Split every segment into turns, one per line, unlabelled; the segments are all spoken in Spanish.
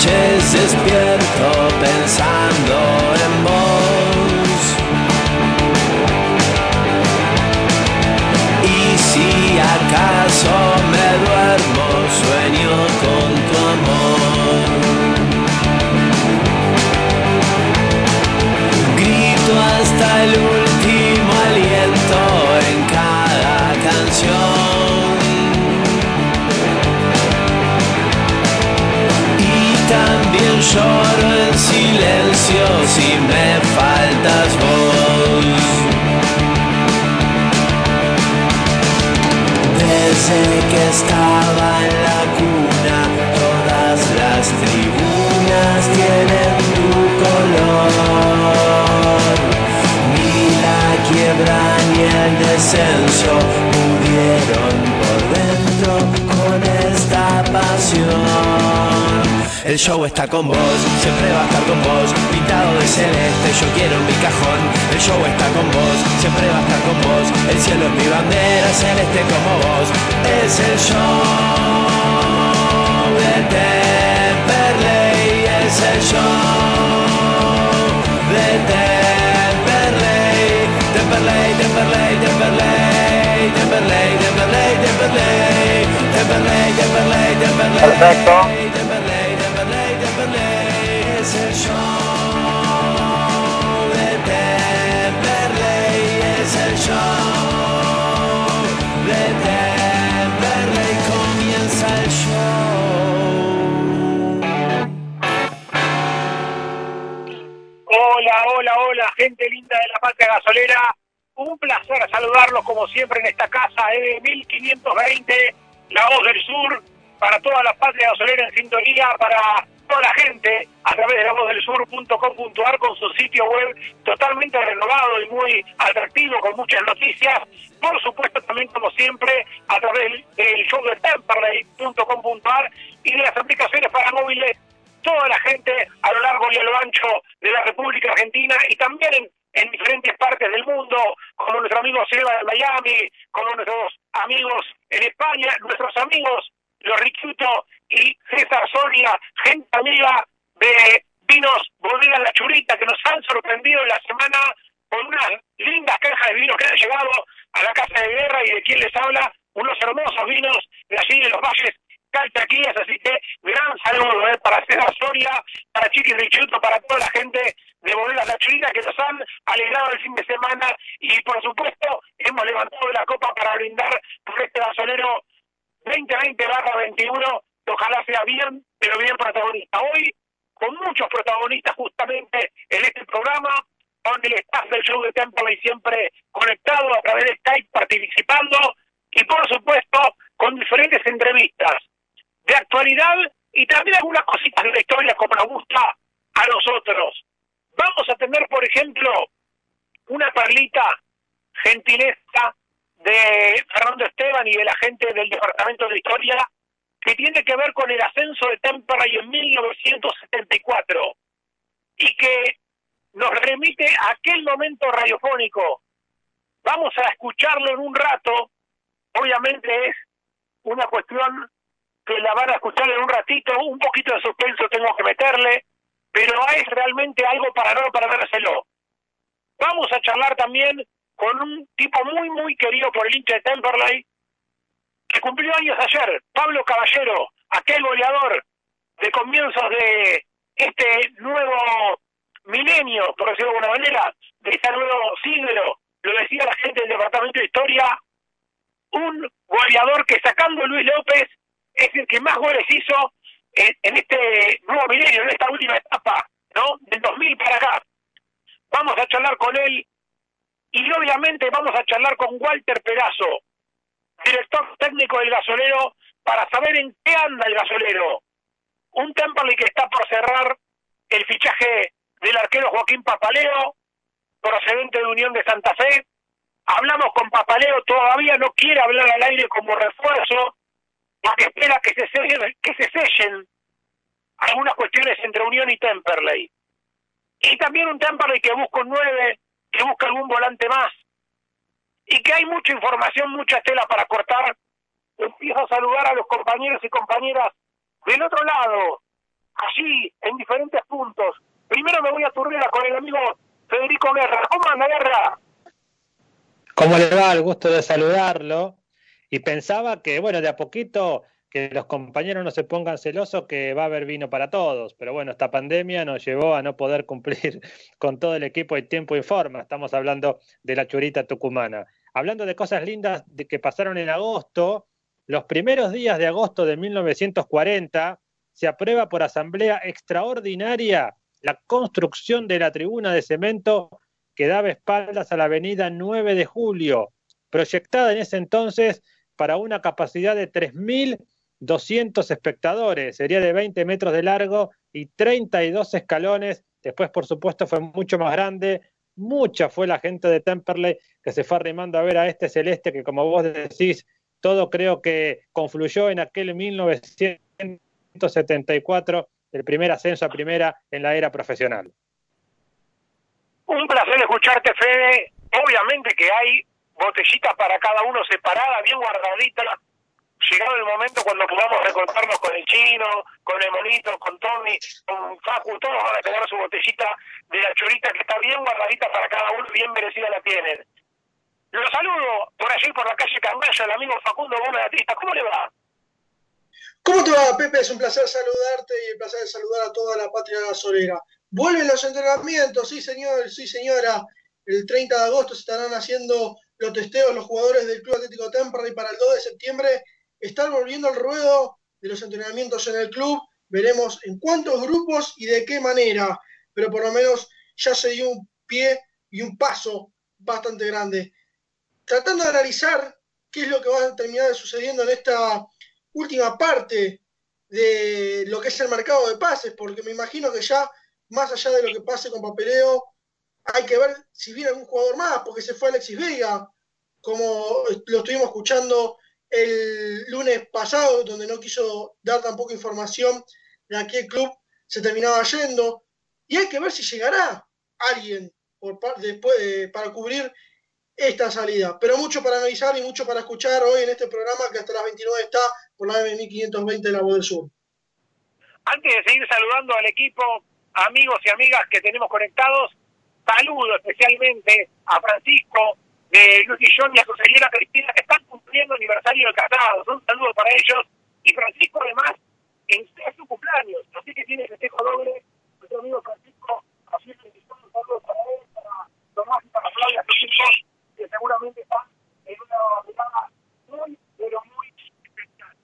cię ze zbiera. Lloro en silencio si me faltas vos. Desde que estaba en la cuna, todas las tribunas tienen tu color. Ni la quiebra ni el descenso pudieron por dentro con esta pasión. El show está con vos, siempre va a estar con vos, pintado de celeste, yo quiero mi cajón. El show está con vos, siempre va a estar con vos, el cielo es mi bandera, celeste como vos. Es el show de Temperley, es el show de Temperley, Temperley, Temperley, Temperley, Temperley, Temperley, Temperley, Temperley, Temperley, Temperley.
Perfecto.
Gente linda de la patria gasolera. Un placer saludarlos como siempre en esta casa E 1520, La Voz del Sur, para toda la patria gasolera en sintonía, para toda la gente a través de lavozdelsur.com.ar con su sitio web totalmente renovado y muy atractivo con muchas noticias. Por supuesto también como siempre a través del show de temperley.com.ar y de las aplicaciones para móviles toda la gente a lo largo y a lo ancho de la República Argentina y también en, en diferentes partes del mundo, como nuestro amigo Seba de Miami, como nuestros amigos en España, nuestros amigos los Riquiuto y César Soria, gente amiga de Vinos Bodega La Churita, que nos han sorprendido en la semana con unas lindas cajas de vinos que han llegado a la Casa de Guerra y de quien les habla, unos hermosos vinos de allí de los valles calchaquías, así que gran saludo eh, para César Soria, para Chiqui Richuto, para toda la gente de Bodega La Churita que nos han alegrado el fin de semana y por supuesto hemos levantado la copa para brindar por este gasolero 2020-21, que ojalá sea bien, pero bien protagonista. Hoy, con muchos protagonistas justamente en este programa, con el staff del show de Temperley siempre conectado a través de Skype, participando, y por supuesto, con diferentes entrevistas de actualidad y también algunas cositas de la historia como nos gusta a nosotros. Vamos a tener, por ejemplo, una perlita gentileza de Fernando Esteban y de la gente del Departamento de Historia que tiene que ver con el ascenso de Temperley en 1974 y que nos remite a aquel momento radiofónico. Vamos a escucharlo en un rato. Obviamente es una cuestión que la van a escuchar en un ratito. Un poquito de suspenso tengo que meterle, pero es realmente algo para no perdérselo. Vamos a charlar también con un tipo muy, muy querido por el hincha de Temperley, que cumplió años ayer, Pablo Caballero, aquel goleador de comienzos de este nuevo milenio, por decirlo de alguna manera, de este nuevo siglo, lo decía la gente del Departamento de Historia, un goleador que sacando Luis López es el que más goles hizo en, este nuevo milenio, en esta última etapa, ¿no? Del 2000 para acá. Vamos a charlar con él y obviamente vamos a charlar con Walter Perazo, director técnico del gasolero, para saber en qué anda el gasolero. Un Temperley que está por cerrar el fichaje del arquero Joaquín Papaleo, procedente de Unión de Santa Fe. Hablamos con Papaleo, todavía no quiere hablar al aire como refuerzo, porque espera que se sellen, que se sellen algunas cuestiones entre Unión y Temperley. Y también un Temperley que busca un 9, que busca algún volante más. Y que hay mucha información, mucha tela para cortar. Empiezo a saludar a los compañeros y compañeras del otro lado así en diferentes puntos. Primero me voy a turnar con el amigo Federico Guerra. ¿Cómo anda Guerra?
¿Cómo le va? El gusto de saludarlo. Y pensaba que, bueno, de a poquito que los compañeros no se pongan celosos que va a haber vino para todos. Pero bueno, esta pandemia nos llevó a no poder cumplir con todo el equipo y tiempo y forma. Estamos hablando de la churita tucumana. Hablando de cosas lindas de que pasaron en agosto, los primeros días de agosto de 1940 se aprueba por asamblea extraordinaria la construcción de la tribuna de cemento que daba espaldas a la avenida 9 de julio, proyectada en ese entonces para una capacidad de 3.000 200 espectadores, sería de 20 metros de largo y 32 escalones. Después, por supuesto, fue mucho más grande. Mucha fue la gente de Temperley que se fue arrimando a ver a este celeste que, como vos decís, todo creo que confluyó en aquel 1974, el primer ascenso a primera en la era profesional.
Un placer escucharte, Fede. Obviamente que hay botellitas para cada uno separada, bien guardaditas llegado el momento cuando podamos recortarnos con el chino, con el monito, con Tommy, con Facu, todos van a tener su botellita de la chorita que está bien guardadita para cada uno, bien merecida la tienen. Lo saludo por allí, por la calle Cangallo, el amigo Facundo Artista. ¿Cómo le va?
¿Cómo te va, Pepe? Es un placer saludarte y el placer de saludar a toda la patria gasolera. Vuelven los entrenamientos, sí señor, sí señora. El 30 de agosto se estarán haciendo los testeos los jugadores del Club Atlético Temperley para el 2 de septiembre estar volviendo al ruedo de los entrenamientos en el club. Veremos en cuántos grupos y de qué manera, pero por lo menos ya se dio un pie y un paso bastante grande. Tratando de analizar qué es lo que va a terminar sucediendo en esta última parte de lo que es el mercado de pases, porque me imagino que ya, más allá de lo que pase con papeleo, hay que ver si viene algún jugador más, porque se fue Alexis Vega, como lo estuvimos escuchando el lunes pasado, donde no quiso dar tampoco información de a qué club se terminaba yendo. Y hay que ver si llegará alguien después para cubrir esta salida. Pero mucho para analizar y mucho para escuchar hoy en este programa que hasta las 29 está por la M1520 de la Voz del Sur.
Antes de seguir saludando al equipo, amigos y amigas que tenemos conectados, saludo especialmente a Francisco, de Luis Guillón y a su señora Cristina, que están cumpliendo aniversario de casados. Un saludo para ellos. Y Francisco, además, en su cumpleaños, así que tiene festejo doble. Nuestro amigo Francisco, así que un saludo para él, para Tomás y para Claudia, sus hijos, que seguramente están en una mirada muy, pero muy especial.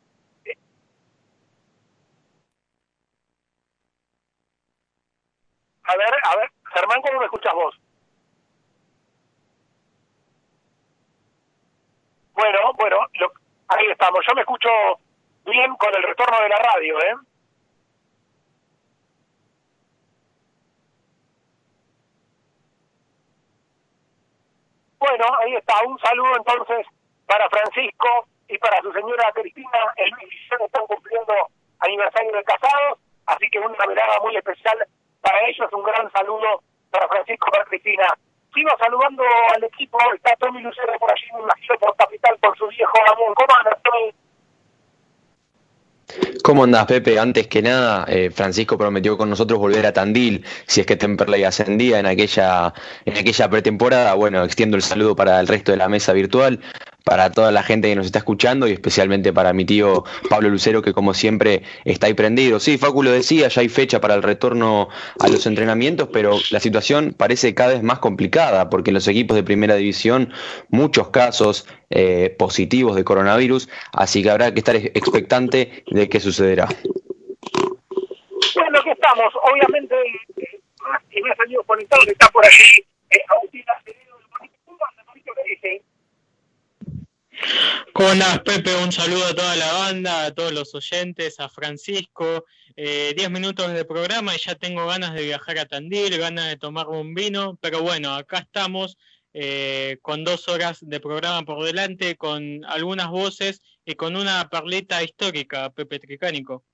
A ver, a ver, Germán, ¿cómo me escuchas vos? Bueno, bueno, ahí estamos. Yo me escucho bien con el retorno de la radio, ¿eh? Bueno, ahí está. Un saludo entonces para Francisco y para su señora Cristina. El Luis están cumpliendo aniversario de casados, así que una mirada muy especial para ellos. Un gran saludo para Francisco para Cristina sigo saludando al equipo, está Tommy Lucero por allí, me imagino por Capital, por su viejo amor. ¿Cómo andas, Tommy?
¿Cómo andás, Pepe? Antes que nada, eh, Francisco prometió con nosotros volver a Tandil si es que Temperley ascendía en aquella, en aquella pretemporada. Bueno, extiendo el saludo para el resto de la mesa virtual para toda la gente que nos está escuchando y especialmente para mi tío Pablo Lucero que como siempre está ahí prendido. Sí, Facu lo decía, ya hay fecha para el retorno a los entrenamientos, pero la situación parece cada vez más complicada porque en los equipos de primera división muchos casos eh, positivos de coronavirus, así que habrá que estar expectante de qué sucederá.
Bueno, que estamos, obviamente, y me ha salido conectado que está por allí, eh,
¿Cómo andás, Pepe? Un saludo a toda la banda, a todos los oyentes, a Francisco. Eh, diez minutos de programa y ya tengo ganas de viajar a Tandil, ganas de tomar un vino, pero bueno, acá estamos eh, con dos horas de programa por delante, con algunas voces y con una perlita histórica, Pepe Tricánico.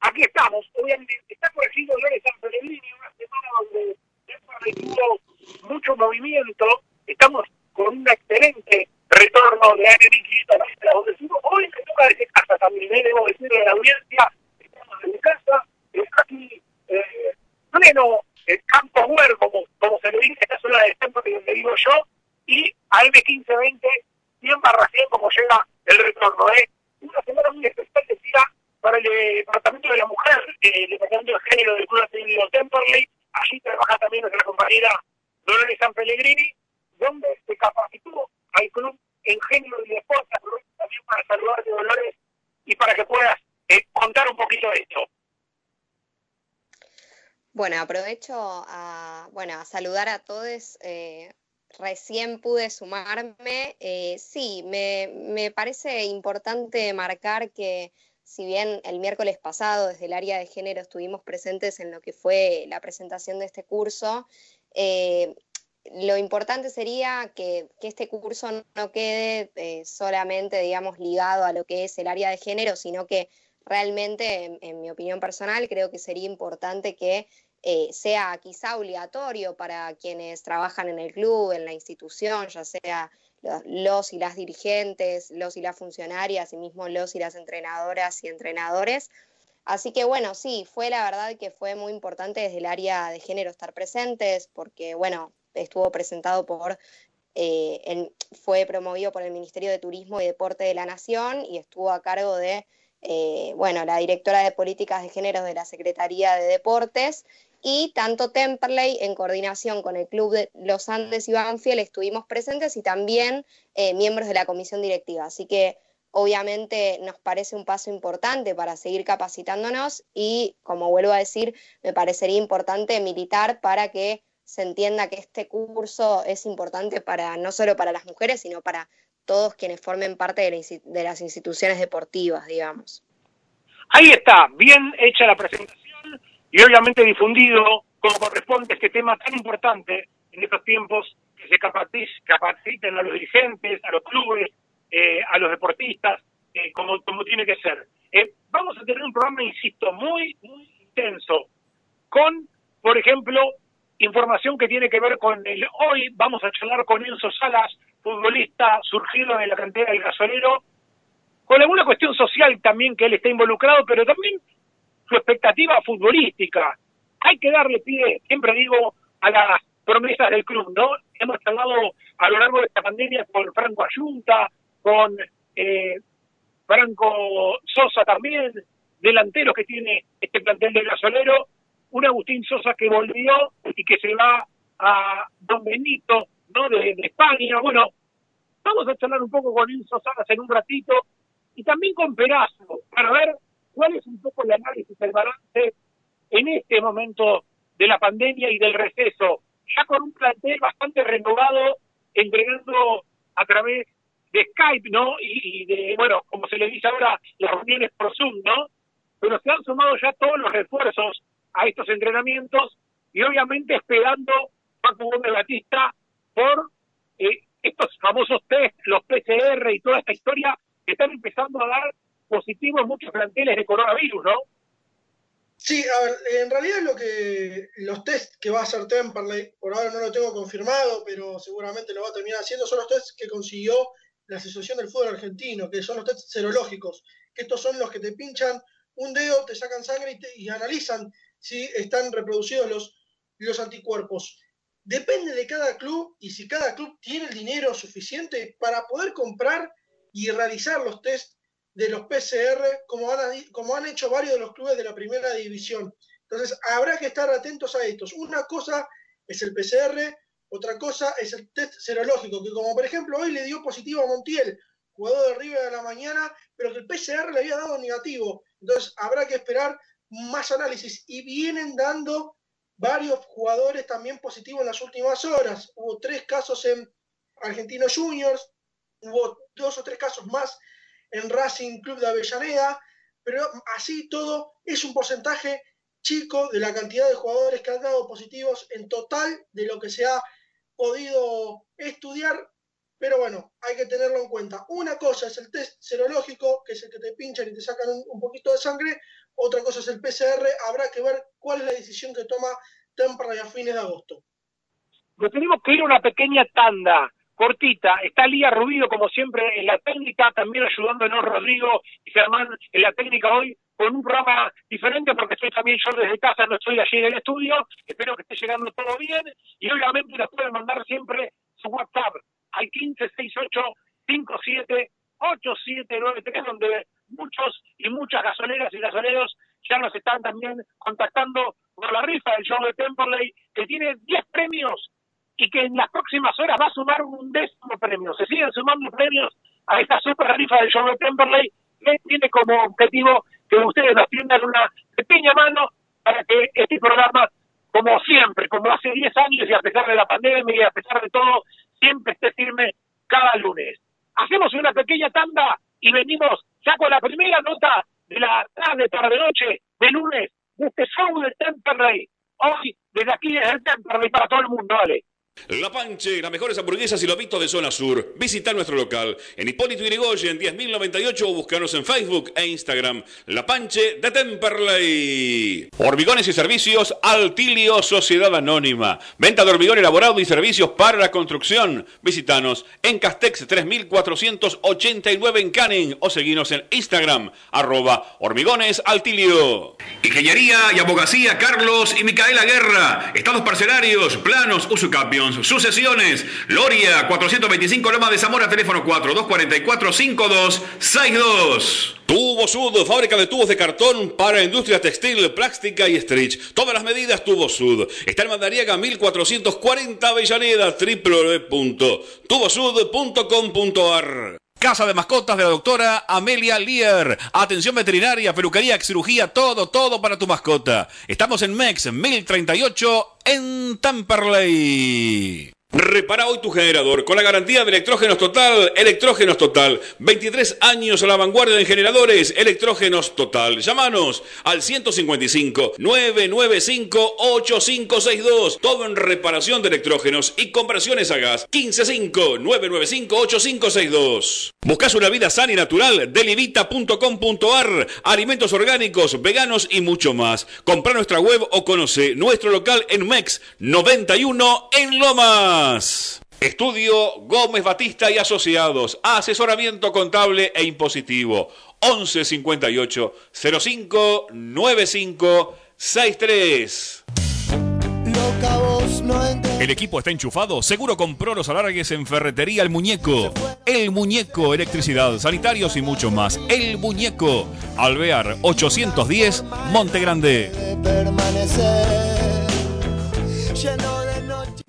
Aquí estamos, obviamente, está aquí Dolores San Pellegrini, una semana donde tuvo mucho movimiento, estamos con una excelente retorno de Anne Hoy me toca decir hasta también, debo decirle a la audiencia, estamos
de casa, aquí, eh, pleno el campo huer, como, como se le dice, esta zona del templo que donde digo yo, y a M1520, 100 barra 100, como llega el retorno. ¿eh? Una semana muy especial, decía, para el Departamento de la Mujer, eh, el Departamento de Género del Club Atlético Temperley, allí trabaja también nuestra compañera Dolores San Pellegrini, donde se capacitó al club en género y deporte, también para saludarte Dolores y para que puedas eh, contar un poquito de esto.
Bueno, aprovecho a, bueno, a saludar a todos. Eh, recién pude sumarme. Eh, sí, me, me, parece importante marcar que si bien el miércoles pasado desde el área de género estuvimos presentes en lo que fue la presentación de este curso, eh, lo importante sería que, este curso no quede eh, solamente, digamos, ligado a lo que es el área de género, sino que realmente, en, en mi opinión personal, creo que sería importante que eh, sea quizá obligatorio para quienes trabajan en el club, en la institución, ya sea los, y las dirigentes, los y las funcionarias, y mismo los y las entrenadoras y entrenadores. Así que bueno, sí, fue la verdad que fue muy importante desde el área de género estar presentes, porque bueno, estuvo presentado por, eh, fue promovido por el Ministerio de Turismo y Deporte de la Nación y estuvo a cargo de, eh, bueno, la directora de Políticas de Género de la Secretaría de Deportes y tanto Temperley en coordinación con el Club de Los Andes y Banfield estuvimos presentes y también eh, miembros de la comisión directiva. Así que obviamente nos parece un paso importante para seguir capacitándonos y, como vuelvo a decir, me parecería importante militar para que se entienda que este curso es importante para no solo para las mujeres, sino para todos quienes formen parte de, la, las instituciones deportivas, digamos.
Ahí está, bien hecha la presentación y obviamente difundido como corresponde este tema tan importante en estos tiempos que se capaciten a los dirigentes, a los clubes, eh, a los deportistas, eh, como, como tiene que ser. Eh, vamos a tener un programa, insisto, muy, muy intenso, con, por ejemplo, información que tiene que ver con el hoy, vamos a charlar con Enzo Salas, futbolista surgido de la cantera del gasolero, con alguna cuestión social también que él está involucrado, pero también su expectativa futbolística. Hay que darle pie, siempre digo, a las promesas del club, ¿no? Hemos hablado a lo largo de esta pandemia con Franco Ayunta, con eh, Franco Sosa también, delanteros que tiene este plantel del gasolero, un Agustín Sosa que volvió y que se va a Don Benito, ¿no? De, España. Bueno, vamos a charlar un poco con Enzo Salas en un ratito y también con Perazo para ver cuál es un poco el análisis, el balance en este momento de la pandemia y del receso, ya con un plantel bastante renovado, entregando a través de Skype, ¿no? Y, de, bueno, como se le dice ahora, las reuniones por Zoom, ¿no? Pero se han sumado ya todos los refuerzos a estos entrenamientos y obviamente esperando Paco Gómez Batista por eh, estos famosos test, los PCR y toda esta historia que están empezando a dar positivos muchos planteles de coronavirus, ¿no?
Sí, a ver, en realidad lo que los test que va a hacer Temperley, por ahora no lo tengo confirmado, pero seguramente lo va a terminar haciendo, son los test que consiguió la Asociación del Fútbol Argentino, que son los test serológicos, que estos son los que te pinchan un dedo, te sacan sangre y, y analizan si están reproducidos los, los anticuerpos. Depende de cada club y si cada club tiene el dinero suficiente para poder comprar y realizar los test de los PCR, como han, como han hecho varios de los clubes de la primera división. Entonces, habrá que estar atentos a estos. Una cosa es el PCR, otra cosa es el test serológico, que como por ejemplo hoy le dio positivo a Montiel, jugador de River de la mañana, pero que el PCR le había dado negativo. Entonces, habrá que esperar más análisis. Y vienen dando varios jugadores también positivos en las últimas horas. Hubo tres casos en Argentinos Juniors, hubo dos o tres casos más en Racing Club de Avellaneda, pero así todo es un porcentaje chico de la cantidad de jugadores que han dado positivos en total de lo que se ha podido estudiar, pero bueno, hay que tenerlo en cuenta. Una cosa es el test serológico, que es el que te pinchan y te sacan un, poquito de sangre, otra cosa es el PCR, habrá que ver cuál es la decisión que toma Temperley a fines de agosto.
Nos tenemos que ir a una pequeña tanda cortita. Está Lía Rubido, como siempre, en la técnica, también ayudándonos Rodrigo y Germán en la técnica hoy.
con un programa diferente porque estoy también yo desde casa, no estoy allí en el estudio. Espero que esté llegando todo bien y obviamente les pueden mandar siempre su WhatsApp al 1568 57 8793 donde muchos y muchas gasoleras y gasoleros ya nos están también contactando por la rifa del show de Temperley que tiene 10 premios y que en las próximas horas va a sumar un décimo premio. Se siguen sumando premios a esta super rifa del show de Temperley que tiene como objetivo que ustedes nos tiendan una pequeña mano para que este programa, como siempre, como hace 10 años y a pesar de la pandemia y a pesar de todo, siempre esté firme cada lunes. Hacemos una pequeña tanda y venimos ya con la primera nota de la tarde, tarde, noche, de lunes, de este show de Temperley. Hoy, desde aquí, desde el Temperley para todo el mundo, vale.
La Panche, las mejores hamburguesas y lobitos de zona sur. Visita nuestro local en Hipólito Yrigoyen 10.098 o búscanos en Facebook e Instagram. La Panche de Temperley. Hormigones y servicios Altilio Sociedad Anónima. Venta de hormigón elaborado y servicios para la construcción. Visítanos en Castex 3489 en Canning o seguinos en Instagram arroba hormigones altilio. Ingeniería y abogacía Carlos y Micaela Guerra. Estados parcelarios, planos, sucesiones. Loria, 425 Loma de Zamora, teléfono 4244-5262. Tubo Sud, fábrica de tubos de cartón para industria textil, plástica y stretch. Todas las medidas Tubo Sud. Está en Mandariaga 1440 Avellaneda, www.tubosud.com.ar. Casa de mascotas de la doctora Amelia Lear. Atención veterinaria, peluquería, cirugía, todo, todo para tu mascota. Estamos en MEX 1038 en Tamperley. Repara hoy tu generador con la garantía de Electrógenos Total. Electrógenos Total. 23 años a la vanguardia en generadores. Electrógenos Total. Llámanos al 155 995 8562. Todo en reparación de electrógenos y conversiones a gas. 155 995 8562. Buscas una vida sana y natural. Delivita.com.ar. Alimentos orgánicos, veganos y mucho más. Compra nuestra web o conoce nuestro local en MEX 91 en Loma. Estudio Gómez Batista y Asociados. Asesoramiento contable e impositivo. 11 58 05 95 63. El equipo está enchufado. Seguro compró los alargues en Ferretería El Muñeco. El Muñeco, electricidad, sanitarios y mucho más. El Muñeco. Alvear 810, Monte Grande.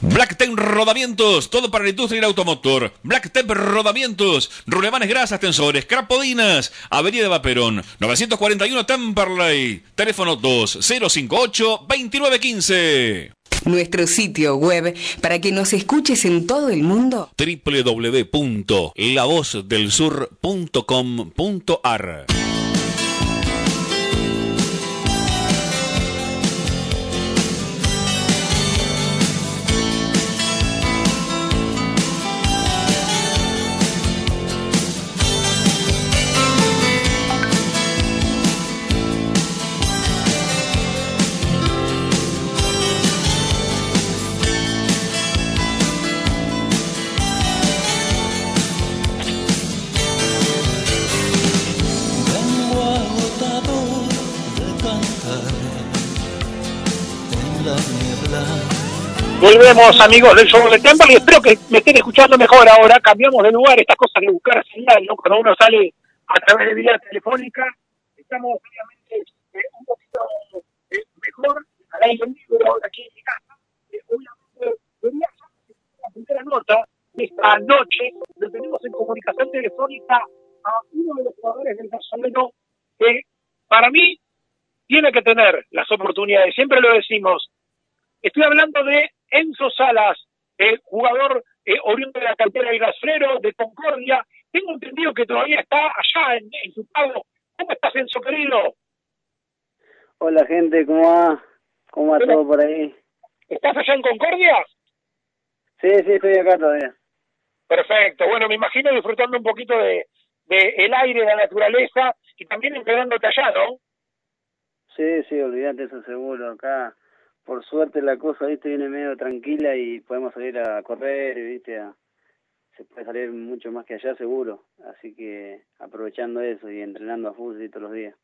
Blacktep Rodamientos, todo para la industria y el automotor. Blacktep Rodamientos, rulemanes grasas, tensores, crapodinas, Avenida Vaperón, 941 Temperley, teléfono 2058-2915.
Nuestro sitio web para que nos escuches en todo el mundo.
www.lavozdelsur.com.ar
Amigos del show de Temple y espero que me estén escuchando mejor ahora. Cambiamos de lugar, estas cosas de buscar señal, ¿no? Cuando uno sale a través de vía telefónica, estamos obviamente eh, un poquito eh, mejor al aire libre aquí en mi casa. Eh, obviamente, venía la primera nota esta noche, lo tenemos en comunicación telefónica a uno de los jugadores del gasolero que para mí tiene que tener las oportunidades, siempre lo decimos. Estoy hablando de Enzo Salas, el jugador eh, oriundo de la cantera de Gasolero, de Concordia. Tengo entendido que todavía está allá en, en su pago. ¿Cómo estás, Enzo, querido?
Hola, gente, ¿cómo va? ¿Cómo va todo por ahí?
¿Estás allá en Concordia?
Sí, sí, estoy acá todavía.
Perfecto. Bueno, me imagino disfrutando un poquito de, de el aire, de la naturaleza y también entrenándote allá, ¿no?
Sí, sí, olvídate eso seguro. Acá, por suerte, la cosa, viste, viene medio tranquila y podemos salir a correr, viste, a, se puede salir mucho más que allá seguro. Así que aprovechando eso y entrenando a fútbol todos los días.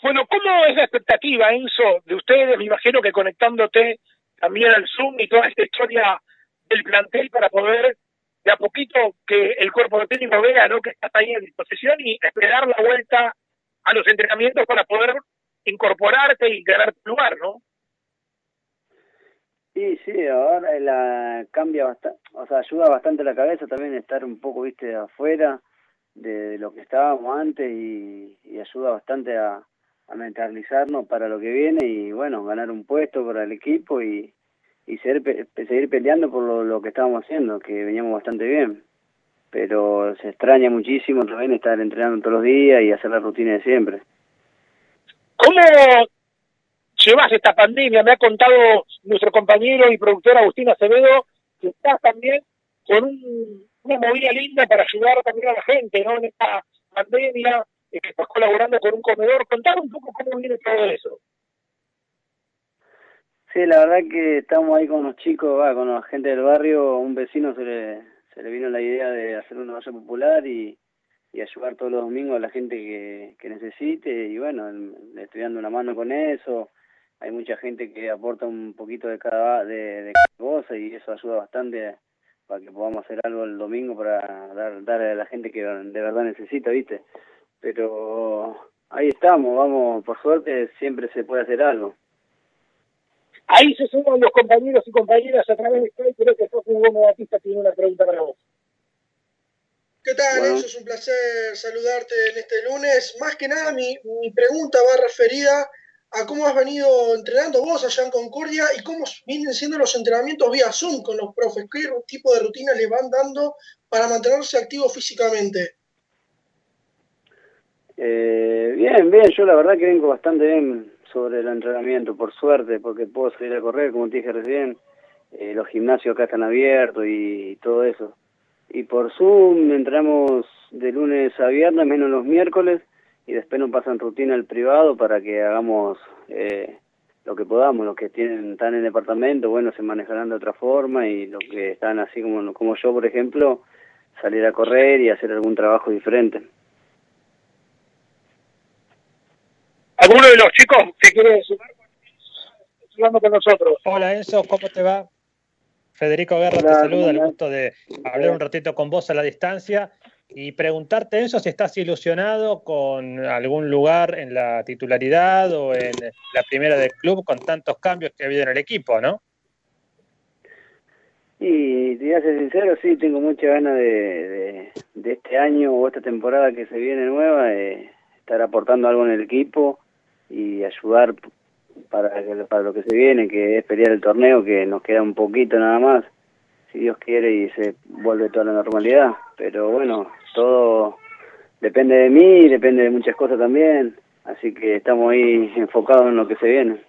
Bueno, ¿cómo es la expectativa, Enzo, de ustedes? Me imagino que conectándote también al Zoom y toda esta historia del plantel para poder de a poquito que el cuerpo técnico vea ¿no? que estás ahí en disposición y esperar la vuelta a los entrenamientos para poder incorporarte y ganar tu lugar, ¿no?
Sí, sí, ahora la cambia bastante, o sea, ayuda bastante la cabeza también estar un poco, viste, afuera de lo que estábamos antes y, ayuda bastante a, mentalizarnos para lo que viene y bueno, ganar un puesto para el equipo y, y seguir, seguir peleando por lo, lo que estábamos haciendo, que veníamos bastante bien. Pero se extraña muchísimo también estar entrenando todos los días y hacer la rutina de siempre.
¿Cómo llevas esta pandemia? Me ha contado nuestro compañero y productor Agustín Acevedo que estás también con un, una movida linda para ayudar también a la gente, ¿no? En esta pandemia, eh, estás colaborando con un comedor. Contar un poco cómo viene todo eso.
Sí, la verdad que estamos ahí con los chicos, va, con la gente del barrio. Un vecino se le, se le vino la idea de hacer una olla popular y, y ayudar todos los domingos a la gente que, que necesite. Y bueno, le estoy dando una mano con eso. Hay mucha gente que aporta un poquito de cada, de, de cada cosa y eso ayuda bastante para que podamos hacer algo el domingo para dar, dar a la gente que de verdad necesita, ¿viste? Pero ahí estamos, vamos, por suerte siempre se puede hacer algo.
Ahí se suman los compañeros y compañeras a través de Skype. Creo que José Hugo Batista tiene una pregunta para vos.
¿Qué tal, bueno. Enzo? Es un placer saludarte en este lunes. Más que nada, mi, mi pregunta va referida a cómo has venido entrenando vos allá en Concordia y cómo vienen siendo los entrenamientos vía Zoom con los profes. ¿Qué tipo de rutina les van dando para mantenerse activos físicamente?
Eh, bien, bien. Yo la verdad que vengo bastante bien sobre el entrenamiento, por suerte, porque puedo salir a correr, como te dije recién, eh, los gimnasios acá están abiertos y todo eso. Y por Zoom entramos de lunes a viernes, menos los miércoles, y después nos pasan rutina al privado para que hagamos eh, lo que podamos. Los que tienen están en el departamento, bueno, se manejarán de otra forma, y los que están así como, como yo, por ejemplo, salir a correr y hacer algún trabajo diferente.
¿Alguno de los chicos que quiere sumar? Con nosotros.
Hola Enzo, ¿cómo te va? Federico Guerra Hola, te saluda, el gusto de hablar un ratito con vos a la distancia y preguntarte, Enzo, si estás ilusionado con algún lugar en la titularidad o en la primera del club con tantos cambios que ha habido en el equipo, ¿no?
Y te voy a ser sincero, sí, tengo mucha ganas de, de, este año o esta temporada que se viene nueva, de estar aportando algo en el equipo y ayudar para, para lo que se viene, que es pelear el torneo, que nos queda un poquito nada más, si Dios quiere y se vuelve toda la normalidad. Pero bueno, todo depende de mí, depende de muchas cosas también, así que estamos ahí enfocados en lo que se viene.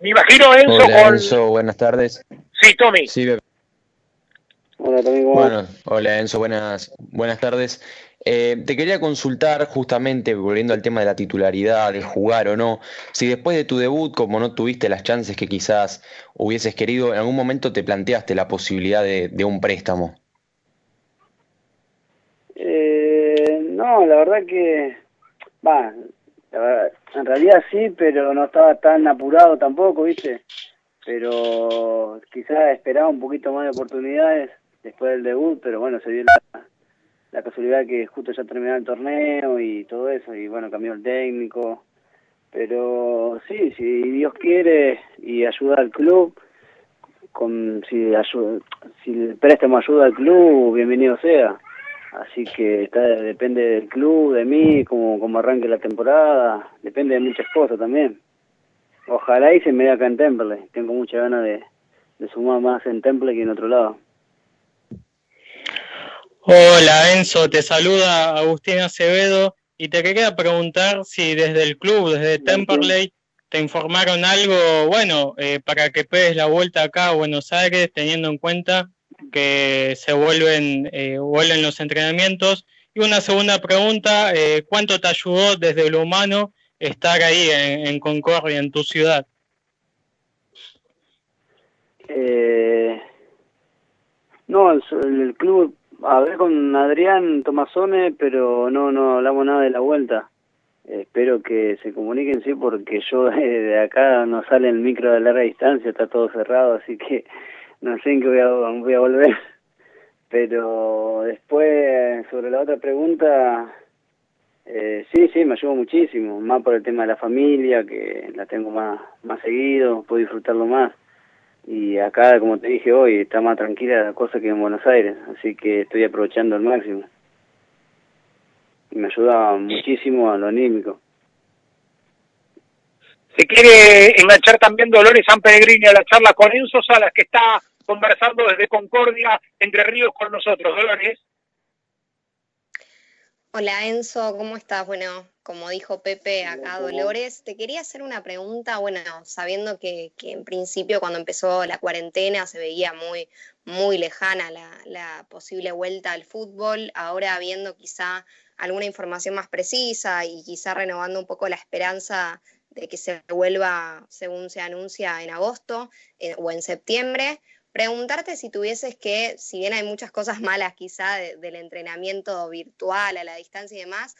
Me imagino Enzo
hola,
con...
Enzo, buenas tardes.
Sí, Tommy.
Sí,
Hola.
Bueno, hola Enzo, buenas, buenas tardes. Eh, te quería consultar justamente, volviendo al tema de la titularidad, de jugar o no, si después de tu debut, como no tuviste las chances que quizás hubieses querido, en algún momento te planteaste la posibilidad de, de un préstamo.
Eh, no, la verdad que, va, en realidad sí, pero no estaba tan apurado tampoco, ¿viste? Pero quizás esperaba un poquito más de oportunidades después del debut, pero bueno, se dio la, la casualidad que justo ya terminaba el torneo y todo eso, y bueno, cambió el técnico. Pero sí, si Dios quiere y ayuda al club, con si, ayuda, si el préstamo ayuda al club, bienvenido sea. Así que está, depende del club, de mí, como, como arranque la temporada, depende de muchas cosas también. Ojalá y se me dé acá en Temple, tengo mucha ganas de, de sumar más en Temple que en otro lado.
Hola Enzo, te saluda Agustín Acevedo y te quería preguntar si desde el club, desde Temperley, te informaron algo, bueno, eh, para que pegues la vuelta acá a Buenos Aires, teniendo en cuenta que se vuelven, eh, vuelven los entrenamientos. Y una segunda pregunta, eh, ¿cuánto te ayudó desde lo humano estar ahí en, Concordia, en tu ciudad?
Eh, no, el, club, hablé con Adrián Tomasone, pero no, no hablamos nada de la vuelta. espero que se comuniquen, sí, porque yo de acá no sale el micro de larga distancia, está todo cerrado, así que no sé en qué voy a, voy a volver. Pero después, sobre la otra pregunta, eh, sí, sí, me ayudó muchísimo, más por el tema de la familia, que la tengo más, más seguido, puedo disfrutarlo más. Y acá, como te dije hoy, está más tranquila la cosa que en Buenos Aires, así que estoy aprovechando al máximo. Y me ayuda muchísimo a lo anímico.
Se quiere enganchar también Dolores San Pellegrini a la charla con Enzo Salas, que está conversando desde Concordia, Entre Ríos, con nosotros. Dolores.
Hola Enzo, ¿cómo estás? Bueno, como dijo Pepe acá, Dolores, te quería hacer una pregunta, bueno, sabiendo que, en principio cuando empezó la cuarentena se veía muy, muy lejana la, la posible vuelta al fútbol, ahora viendo quizá alguna información más precisa y quizá renovando un poco la esperanza de que se vuelva, según se anuncia, en agosto eh, o en septiembre, preguntarte si tuvieses que, si bien hay muchas cosas malas quizá del entrenamiento virtual a la distancia y demás,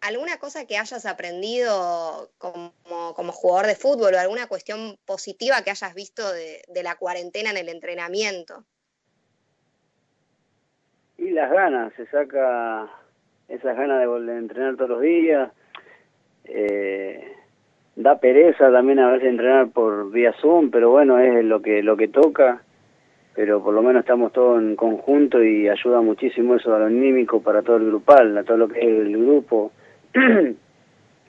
alguna cosa que hayas aprendido como, como jugador de fútbol o alguna cuestión positiva que hayas visto de, la cuarentena en el entrenamiento.
Y las ganas, se saca esas ganas de a entrenar todos los días. Eh, da pereza también a veces entrenar por vía Zoom, pero bueno, es lo que lo que toca pero por lo menos estamos todos en conjunto y ayuda muchísimo eso a lo anímico para todo el grupal, a todo lo que es el grupo.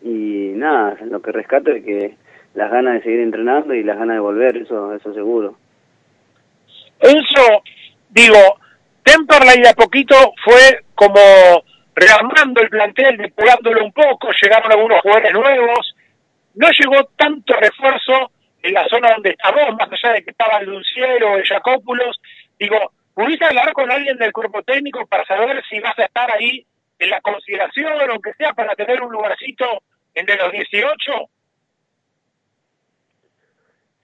y nada, lo que rescato es que las ganas de seguir entrenando y las ganas de volver, eso eso seguro.
Eso, digo, Temperley de a poquito fue como rearmando el plantel, depurándolo un poco, llegaron algunos jugadores nuevos, no llegó tanto refuerzo en la zona donde estábamos, más allá de que estaba el Luciero, el Jacópulos, digo, ¿pudiste hablar con alguien del cuerpo técnico para saber si vas a estar ahí en la consideración, aunque sea para tener un lugarcito entre los 18?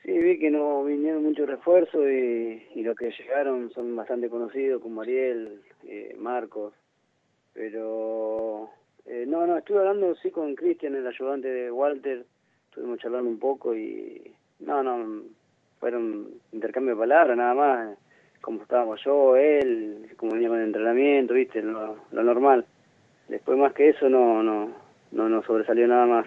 Sí, vi que no vinieron muchos refuerzos y, y los que llegaron son bastante conocidos, como Ariel, eh, Marcos, pero eh, no, no, estuve hablando sí con Cristian, el ayudante de Walter, estuvimos charlando un poco y no, no, fueron intercambio de palabras nada más, como estábamos yo, él, como venía con el entrenamiento, viste, lo, normal. Después más que eso no, no, no, no sobresalió nada más.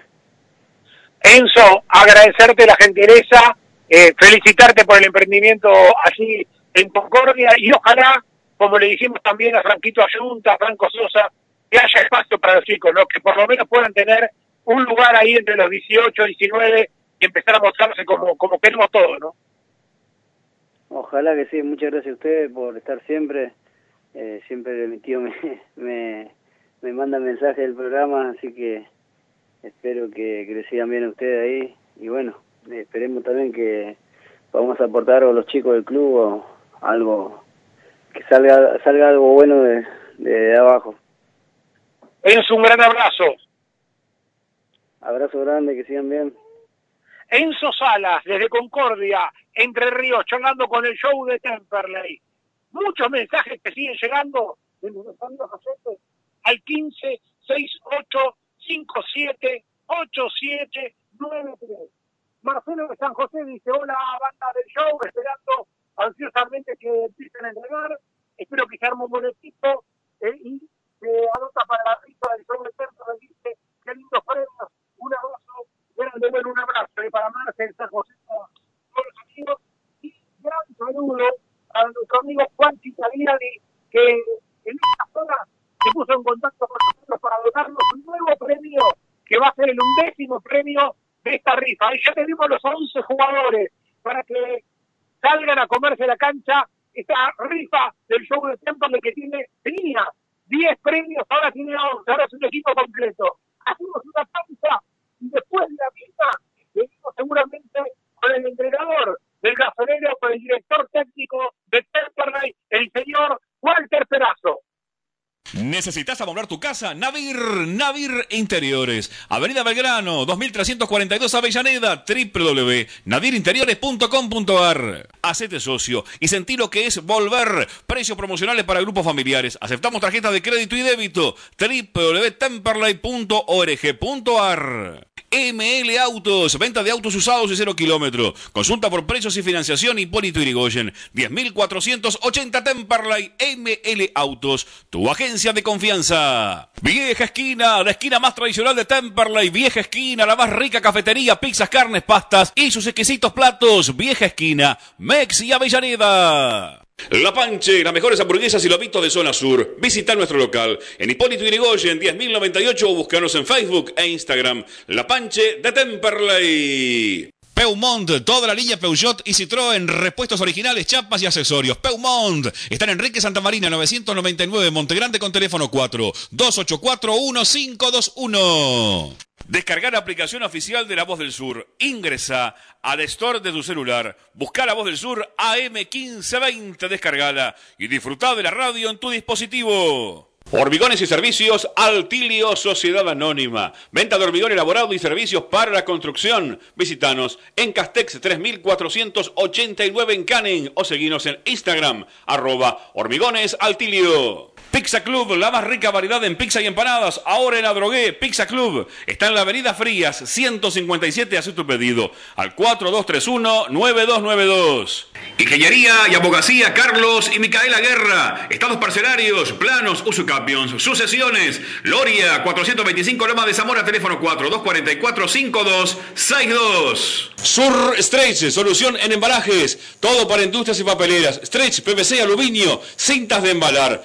Enzo, agradecerte la gentileza, eh, felicitarte por el emprendimiento allí en Concordia y ojalá, como le dijimos también a Franquito Ayunta, a Franco Sosa, que haya espacio para los chicos, ¿no? que por lo menos puedan tener un lugar ahí entre los 18, 19 y empezar a mostrarse como, como queremos todos, ¿no?
Ojalá que sí, muchas gracias a ustedes por estar siempre. Eh, siempre mi tío me, me, me manda mensajes del programa, así que espero que, que sigan bien a ustedes ahí. Y bueno, esperemos también que vamos a aportar a los chicos del club o algo, que salga, salga algo bueno de, de abajo.
Es un gran abrazo.
Abrazo grande, que sigan bien.
Enzo Salas, desde Concordia, Entre Ríos, charlando con el show de Temperley. Muchos mensajes que siguen llegando al 15 68 57 87 93. Marcelo de San José dice, hola banda del show, esperando ansiosamente que empiecen a entregar. Espero que se arme un buen equipo eh, y se anota para la rifa del show de Temperley. Dice, qué lindos premios, un abrazo grande, bueno, un abrazo eh, para Marcel, San José, todos los amigos, y gran saludo a nuestro amigo Juan Chitaviani, que en esta zona se puso en contacto con nosotros para dotarnos un nuevo premio, que va a ser el undécimo premio de esta rifa. Y ya tenemos los 11 jugadores para que salgan a comerse la cancha esta rifa del show de Temple que tiene, tenía 10 premios, ahora tiene 11, ahora es un equipo completo. Hacemos una pausa y después de la misma venimos seguramente con el entrenador del gasolero, con el director técnico de Temperley
¿Necesitas amoblar tu casa? Navir, Navir Interiores. Avenida Belgrano, 2342 Avellaneda, www.nadirinteriores.com.ar. Hacete socio y sentí lo que es volver. Precios promocionales para grupos familiares. Aceptamos tarjetas de crédito y débito. www.temperley.org.ar. ML Autos, venta de autos usados y cero kilómetro. Consulta por precios y financiación Hipólito Irigoyen. 10.480 Temperley ML Autos, tu agencia de confianza. Vieja esquina, la esquina más tradicional de Temperley. Vieja esquina, la más rica cafetería, pizzas, carnes, pastas y sus exquisitos platos. Vieja esquina, Mex y Avellaneda. La Panche, las mejores hamburguesas y lobitos de zona sur. Visita nuestro local en Hipólito Yrigoyen 10.098 o búscanos en Facebook e Instagram. La Panche de Temperley. Peumont, toda la línea Peugeot y Citroën, repuestos originales, chapas y accesorios. Peumont, está en Enrique Santa Marina 999, Montegrande con teléfono 4 284 1521. Descargar la aplicación oficial de La Voz del Sur. Ingresa al store de tu celular. Busca La Voz del Sur AM1520, descargala y disfruta de la radio en tu dispositivo. Hormigones y servicios Altilio Sociedad Anónima. Venta de hormigón elaborado y servicios para la construcción. Visítanos en Castex 3489 en Canning o seguinos en Instagram arroba hormigones Altilio. Pizza Club, la más rica variedad en pizza y empanadas. Ahora en la Drogué, Pizza Club. Está en la Avenida Frías, 157. Haz tu pedido al 4231-9292. Ingeniería y abogacía Carlos y Micaela Guerra. Estados parcelarios, planos, usucapions, sucesiones. Loria, 425 Loma de Zamora, teléfono 4244-5262. Sur Stretch, solución en embalajes. Todo para industrias y papeleras. Stretch, PVC, aluminio, cintas de embalar.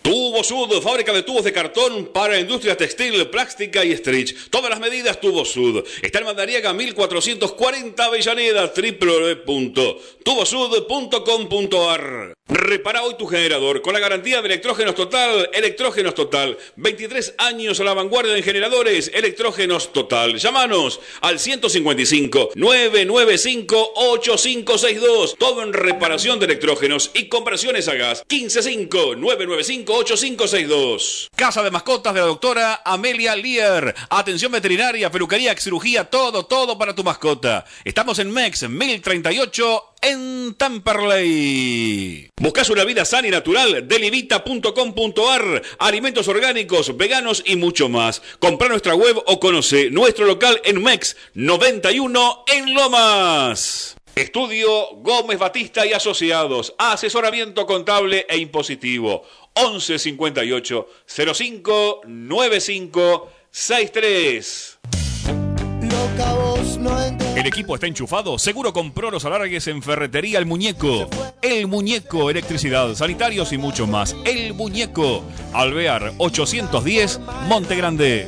Tubo Sud, fábrica de tubos de cartón para industria textil, plástica y stretch. Todas las medidas Tubo Sud. Está en Mandariega 1440 Avellaneda, www.tubosud.com.ar. Repara hoy tu generador con la garantía de electrógenos total. Electrógenos total. 23 años a la vanguardia en generadores. Electrógenos total. Llámanos al 155 995 8562. Todo en reparación de electrógenos y conversiones a gas. 155 995 8562. Casa de mascotas de la doctora Amelia Lear. Atención veterinaria, peluquería, cirugía, todo, todo para tu mascota. Estamos en MEX 1038 en Tamperley. Buscas una vida sana y natural, delivita.com.ar, alimentos orgánicos, veganos y mucho más. Compra nuestra web o conoce nuestro local en MEX 91 en Lomas. Estudio Gómez Batista y Asociados, asesoramiento contable e impositivo. 11 58 05 95 63. El equipo está enchufado. Seguro compró los alargues en Ferretería El Muñeco. El Muñeco, electricidad, sanitarios y mucho más. El Muñeco. Alvear 810, Monte Grande.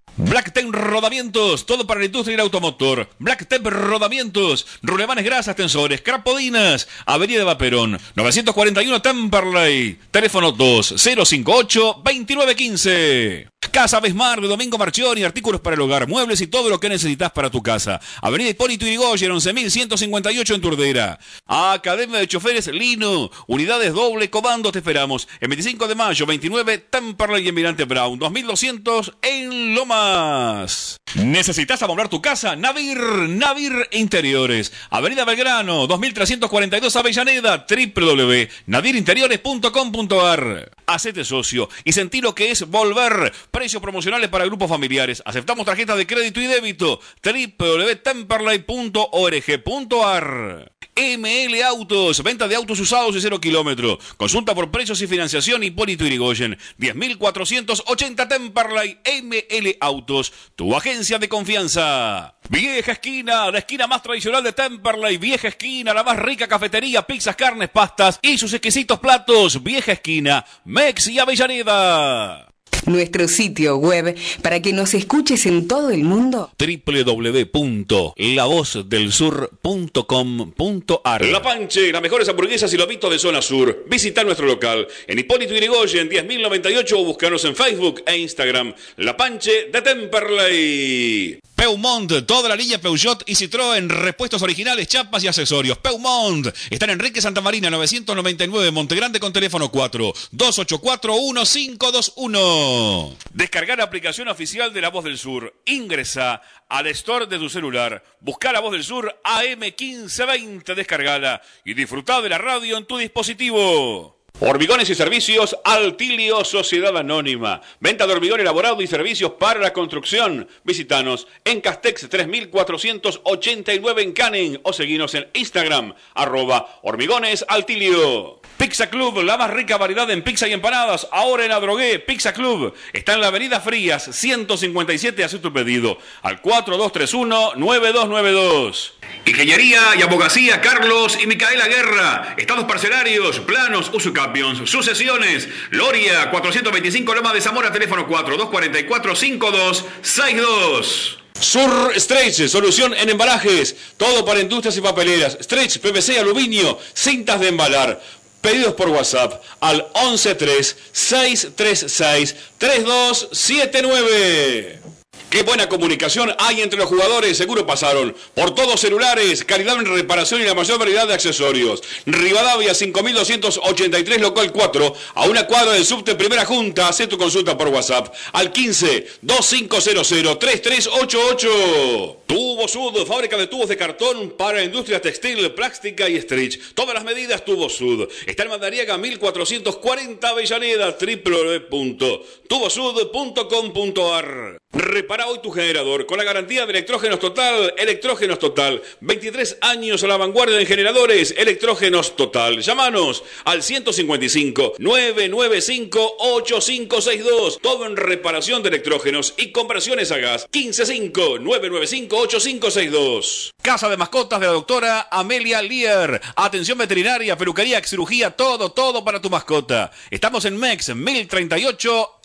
Black Rodamientos, todo para la industria y el automotor. Black Rodamientos, rulemanes grasas, tensores, crapodinas, Avenida Vaperón, 941 Temperley, teléfono 2058 2915. Casa Besmar de Domingo Marchioni, artículos para el hogar, muebles y todo lo que necesitas para tu casa. Avenida Hipólito Yrigoyen, 11158 en Turdera. Academia de Choferes Lino, unidades doble comando, te esperamos. El 25 de mayo, 29, Temperley y Emirante Brown, 2200 en ¿Necesitas amoblar tu casa? Navir, Navir Interiores. Avenida Belgrano, 2342 Avellaneda, www.nadirinteriores.com.ar. Hacete socio y sentí lo que es volver. Precios promocionales para grupos familiares. Aceptamos tarjetas de crédito y débito. www.temperley.org.ar. ML Autos, venta de autos usados y cero kilómetros. Consulta por precios y financiación Hipólito Irigoyen. 10.480 Temperley ML Autos, tu agencia de confianza. Vieja esquina, la esquina más tradicional de Temperley. Vieja esquina, la más rica cafetería, pizzas, carnes, pastas y sus exquisitos platos. Vieja esquina, Mex y Avellaneda.
Nuestro sitio web para que nos escuches en todo el mundo.
www.lavozdelsur.com.ar La Panche, las mejores hamburguesas y lomitos de zona sur. Visita nuestro local en Hipólito Yrigoyen 10.098 o buscanos en Facebook e Instagram. La Panche de Temperley. Peumont, toda la línea Peugeot y Citroën, repuestos originales, chapas y accesorios. Peumont, está en Enrique Santa Marina 999, Montegrande con teléfono 4 284 1521. Descargar la aplicación oficial de La Voz del Sur. Ingresa al store de tu celular. Busca La Voz del Sur AM1520, descargala y disfruta de la radio en tu dispositivo. Hormigones y servicios Altilio Sociedad Anónima. Venta de hormigón elaborado y servicios para la construcción. Visítanos en Castex 3489 en Canning o seguinos en Instagram arroba hormigones Altilio. Pizza Club, la más rica variedad en pizza y empanadas. Ahora en Adrogué, Pizza Club. Está en la Avenida Frías, 157. Hace tu pedido al 4231-9292. Ingeniería y abogacía Carlos y Micaela Guerra. Estados parcelarios, planos, usucapions, sucesiones. Loria, 425 Loma de Zamora, teléfono 4242-5262. Sur Stretch, solución en embalajes, todo para industrias y papeleras. Stretch, PVC, aluminio, cintas de embalar. Pedidos por WhatsApp al 113-636-3279. Qué buena comunicación hay entre los jugadores, seguro pasaron. Por todos celulares, calidad en reparación y la mayor variedad de accesorios. Rivadavia 5283 local 4, a una cuadra del subte Primera Junta. Haz tu consulta por WhatsApp al 15 2500 3388. Tubo Sud, fábrica de tubos de cartón para industria textil, plástica y stretch. Todas las medidas Tubo Sud. Está en Mandariaga 1440 Avellaneda, www.tubosud.com.ar. Repara hoy tu generador con la garantía de Electrógenos Total. Electrógenos Total. 23 años a la vanguardia en generadores. Electrógenos Total. Llámanos al 155 995 8562. Todo en reparación de electrógenos y conversiones a gas. 155 995 8562. Casa de mascotas de la doctora Amelia Lear. Atención veterinaria, peluquería, cirugía, todo, todo para tu mascota. Estamos en MEX 1038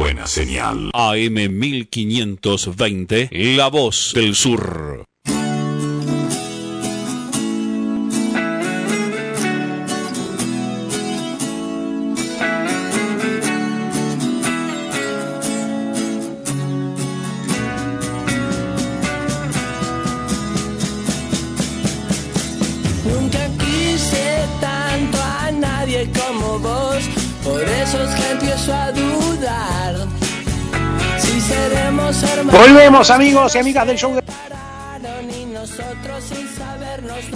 Buena señal.
AM 1520, La Voz del Sur.
Volvemos amigos y amigas del show de...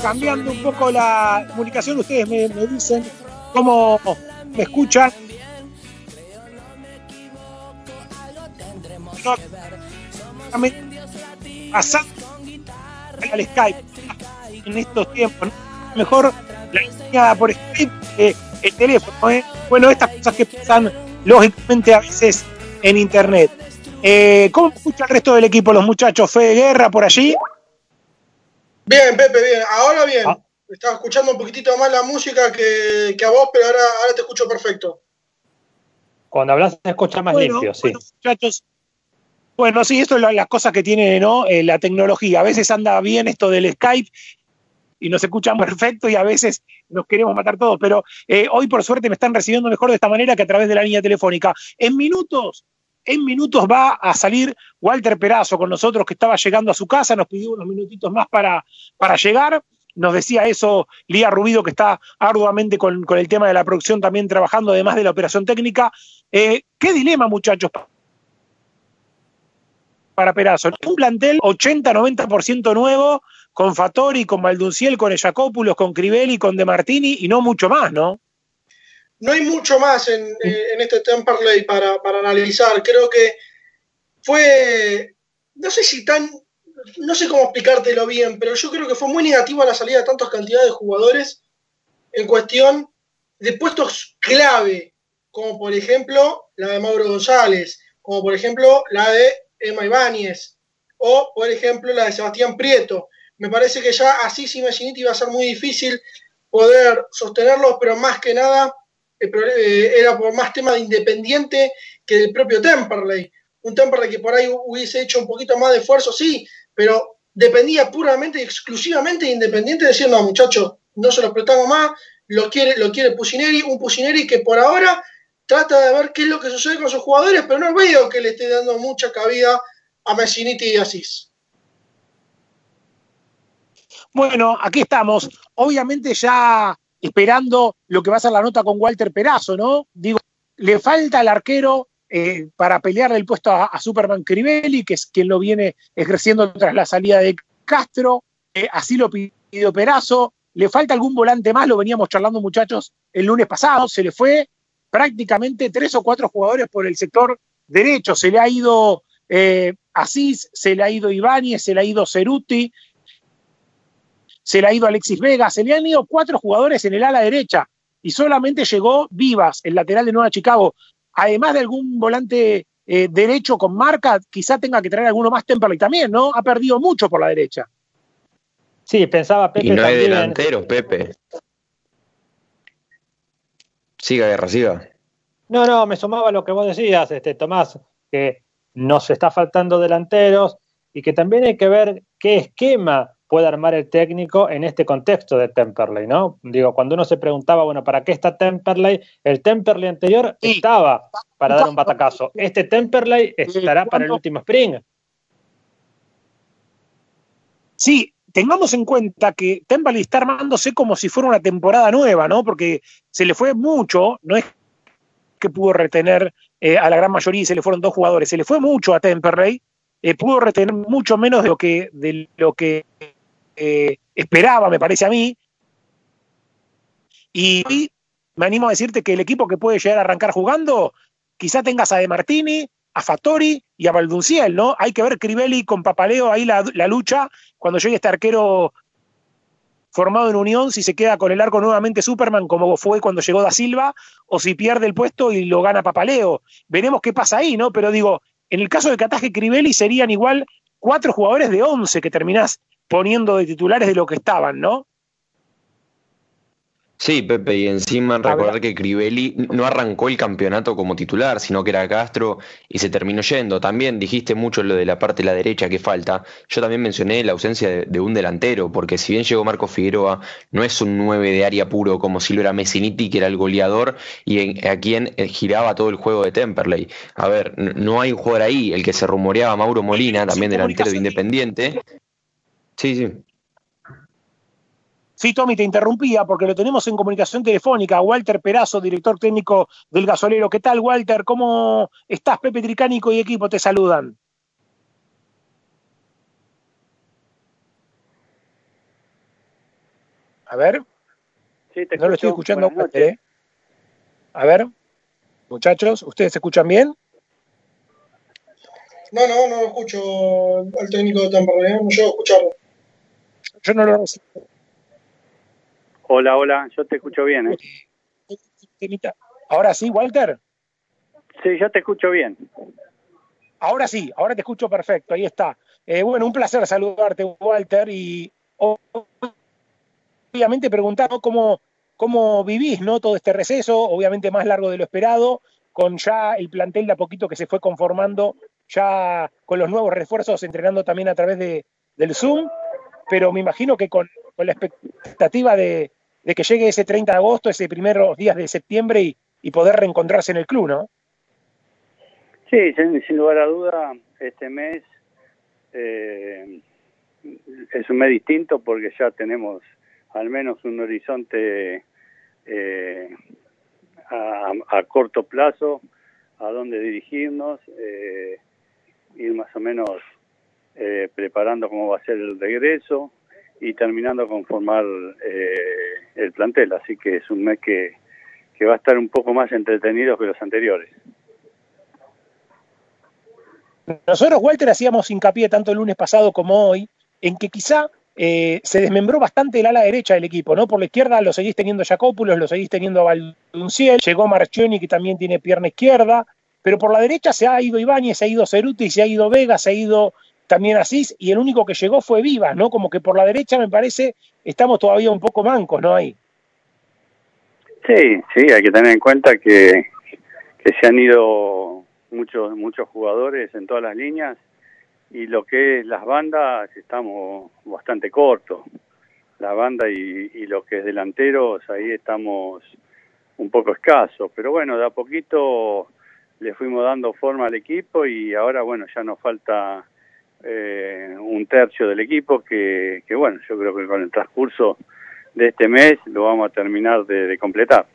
Cambiando un poco la comunicación, ustedes me, me dicen cómo me escuchan. No, pasando al Skype en estos tiempos. ¿no? Mejor la línea por Skype que el teléfono. ¿eh? Bueno, estas cosas que pasan lógicamente a veces en internet. Eh, ¿Cómo escucha el resto del equipo, los muchachos? Fede Guerra por allí.
Bien, Pepe, bien. Ahora bien.
Ah.
Estaba escuchando un poquitito más la música que, que a vos, pero ahora, ahora te escucho perfecto.
Cuando hablas se escucha más
Bueno,
limpio, sí.
bueno, muchachos. Bueno, sí, esto es la- las cosas que tiene ¿no? Eh, la tecnología. A veces anda bien esto del Skype y nos escuchan perfecto y a veces nos queremos matar todos, pero eh, hoy por suerte me están recibiendo mejor de esta manera que a través de la línea telefónica. En minutos En minutos va a salir Walter Perazo con nosotros, que estaba llegando a su casa, nos pidió unos minutitos más para, para llegar. Nos decía eso Lía Rubido, que está arduamente con, con el tema de la producción también trabajando, además de la operación técnica. Eh, ¿Qué dilema, muchachos, para Perazo? Un plantel 80-90% nuevo, con Fattori, con Valdunciel, con Ejacópulos, con Crivelli, con De Martini y no mucho más, ¿no?
No hay mucho más en, eh, en este Temperley para, para analizar. Creo que fue, no sé si tan, no sé cómo explicártelo bien, pero yo creo que fue muy negativa la salida de tantas cantidades de jugadores en cuestión de puestos clave, como por ejemplo la de Mauro González, como por ejemplo la de Emma Ibáñez, o por ejemplo la de Sebastián Prieto. Me parece que ya así sin Messiniti iba a ser muy difícil poder sostenerlos, pero más que nada era por más tema de Independiente que del propio Temperley. Un Temperley que por ahí hubiese hecho un poquito más de esfuerzo, sí, pero dependía puramente y exclusivamente de Independiente, decir, no, muchachos, no se los prestamos más, lo quiere, lo quiere Pusineri, un Pusineri que por ahora trata de ver qué es lo que sucede con sus jugadores, pero no veo que le esté dando mucha cabida a Messiniti y Asís.
Bueno, aquí estamos. Obviamente ya esperando lo que va a ser la nota con Walter Perazo, ¿no? Digo, le falta al arquero eh, para pelearle el puesto a, Superman Crivelli, que es quien lo viene ejerciendo tras la salida de Castro. Eh, así lo pidió Perazo. Le falta algún volante más, lo veníamos charlando muchachos el lunes pasado. Se le fue prácticamente tres o cuatro jugadores por el sector derecho. Se le ha ido eh, Asís, se le ha ido Ibáñez, se le ha ido Ceruti, se le ha ido Alexis Vega, se le han ido cuatro jugadores en el ala derecha y solamente llegó Vivas, el lateral de Nueva Chicago. Además de algún volante eh, derecho con marca, quizá tenga que traer alguno más Temperley también, ¿no? Ha perdido mucho por la derecha.
Sí, pensaba Pepe.
Y no hay
también.
delanteros, Pepe. Siga, Guerra, siga.
No, no, me sumaba a lo que vos decías, este, Tomás, que nos está faltando delanteros y que también hay que ver qué esquema puede armar el técnico en este contexto de Temperley, ¿no? Digo, cuando uno se preguntaba, bueno, ¿para qué está Temperley? El Temperley anterior sí. estaba para dar un batacazo. Este Temperley estará para el último spring.
Sí, tengamos en cuenta que Temperley está armándose como si fuera una temporada nueva, ¿no? Porque se le fue mucho, no es que pudo retener eh, a la gran mayoría y se le fueron dos jugadores, se le fue mucho a Temperley, eh, pudo retener mucho menos de lo que, de lo que eh, esperaba, me parece a mí. Y hoy me animo a decirte que el equipo que puede llegar a arrancar jugando, quizá tengas a De Martini, a Fattori y a Valdunciel, ¿no? Hay que ver Crivelli con Papaleo ahí la, la lucha cuando llegue este arquero formado en Unión, si se queda con el arco nuevamente Superman, como fue cuando llegó Da Silva, o si pierde el puesto y lo gana Papaleo. Veremos qué pasa ahí, ¿no? Pero digo, en el caso de Cataje Crivelli serían igual cuatro jugadores de once que terminás poniendo de titulares de lo que estaban, ¿no?
Sí, Pepe, y encima recordar que Crivelli no arrancó el campeonato como titular, sino que era Castro y se terminó yendo. También dijiste mucho lo de la parte de la derecha que falta. Yo también mencioné la ausencia de, de un delantero, porque si bien llegó Marco Figueroa, no es un 9 de área puro como si lo era Messiniti, que era el goleador y en, a quien eh, giraba todo el juego de Temperley. A ver, no hay un jugador ahí, el que se rumoreaba Mauro Molina, también delantero de Independiente. Sí, sí.
Sí, Tommy, te interrumpía porque lo tenemos en comunicación telefónica. Walter Perazo, director técnico del gasolero. ¿Qué tal, Walter? ¿Cómo estás? Pepe Tricánico y equipo te saludan. A ver.
Sí, te
no lo estoy escuchando, Walter, ¿eh? A ver, muchachos, ¿ustedes se escuchan bien?
No, no, no lo escucho al técnico de Temperley, no llego a escucharlo.
Yo no lo recibo.
Hola, hola, yo te escucho bien. ¿eh?
Ahora sí, Walter.
Sí, yo te escucho bien.
Ahora sí, ahora te escucho perfecto, ahí está. Eh, bueno, un placer saludarte, Walter, y obviamente preguntar ¿no? cómo, cómo vivís ¿no? todo este receso, obviamente más largo de lo esperado, con ya el plantel de a poquito que se fue conformando, ya con los nuevos refuerzos, entrenando también a través de, del Zoom, pero me imagino que con, con la expectativa de, de, que llegue ese 30 de agosto, ese primeros días de septiembre y, y, poder reencontrarse en el club, ¿no?
Sí, sin, sin lugar a duda, este mes eh, es un mes distinto porque ya tenemos al menos un horizonte eh, a, a corto plazo a dónde dirigirnos, eh, ir más o menos eh, preparando cómo va a ser el regreso y terminando con formar eh, el plantel. Así que es un mes que, que va a estar un poco más entretenido que los anteriores.
Nosotros, Walter, hacíamos hincapié tanto el lunes pasado como hoy en que quizá eh, se desmembró bastante el ala derecha del equipo, ¿no? Por la izquierda lo seguís teniendo a Jacópulos, lo seguís teniendo a Valdunciel, llegó Marchioni que también tiene pierna izquierda, pero por la derecha se ha ido Ibáñez, se ha ido Ceruti, se ha ido Vega, se ha ido también Asís, y el único que llegó fue Vivas, ¿no? Como que por la derecha me parece estamos todavía un poco mancos, ¿no? Ahí.
Sí, sí, hay que tener en cuenta que, que se han ido muchos muchos jugadores en todas las líneas y lo que es las bandas estamos bastante cortos. La banda y, y lo que es delanteros, ahí estamos un poco escasos. Pero bueno, de a poquito le fuimos dando forma al equipo y ahora, bueno, ya nos falta eh, un tercio del equipo que, que, bueno, yo creo que con el transcurso de este mes lo vamos a terminar de, de completar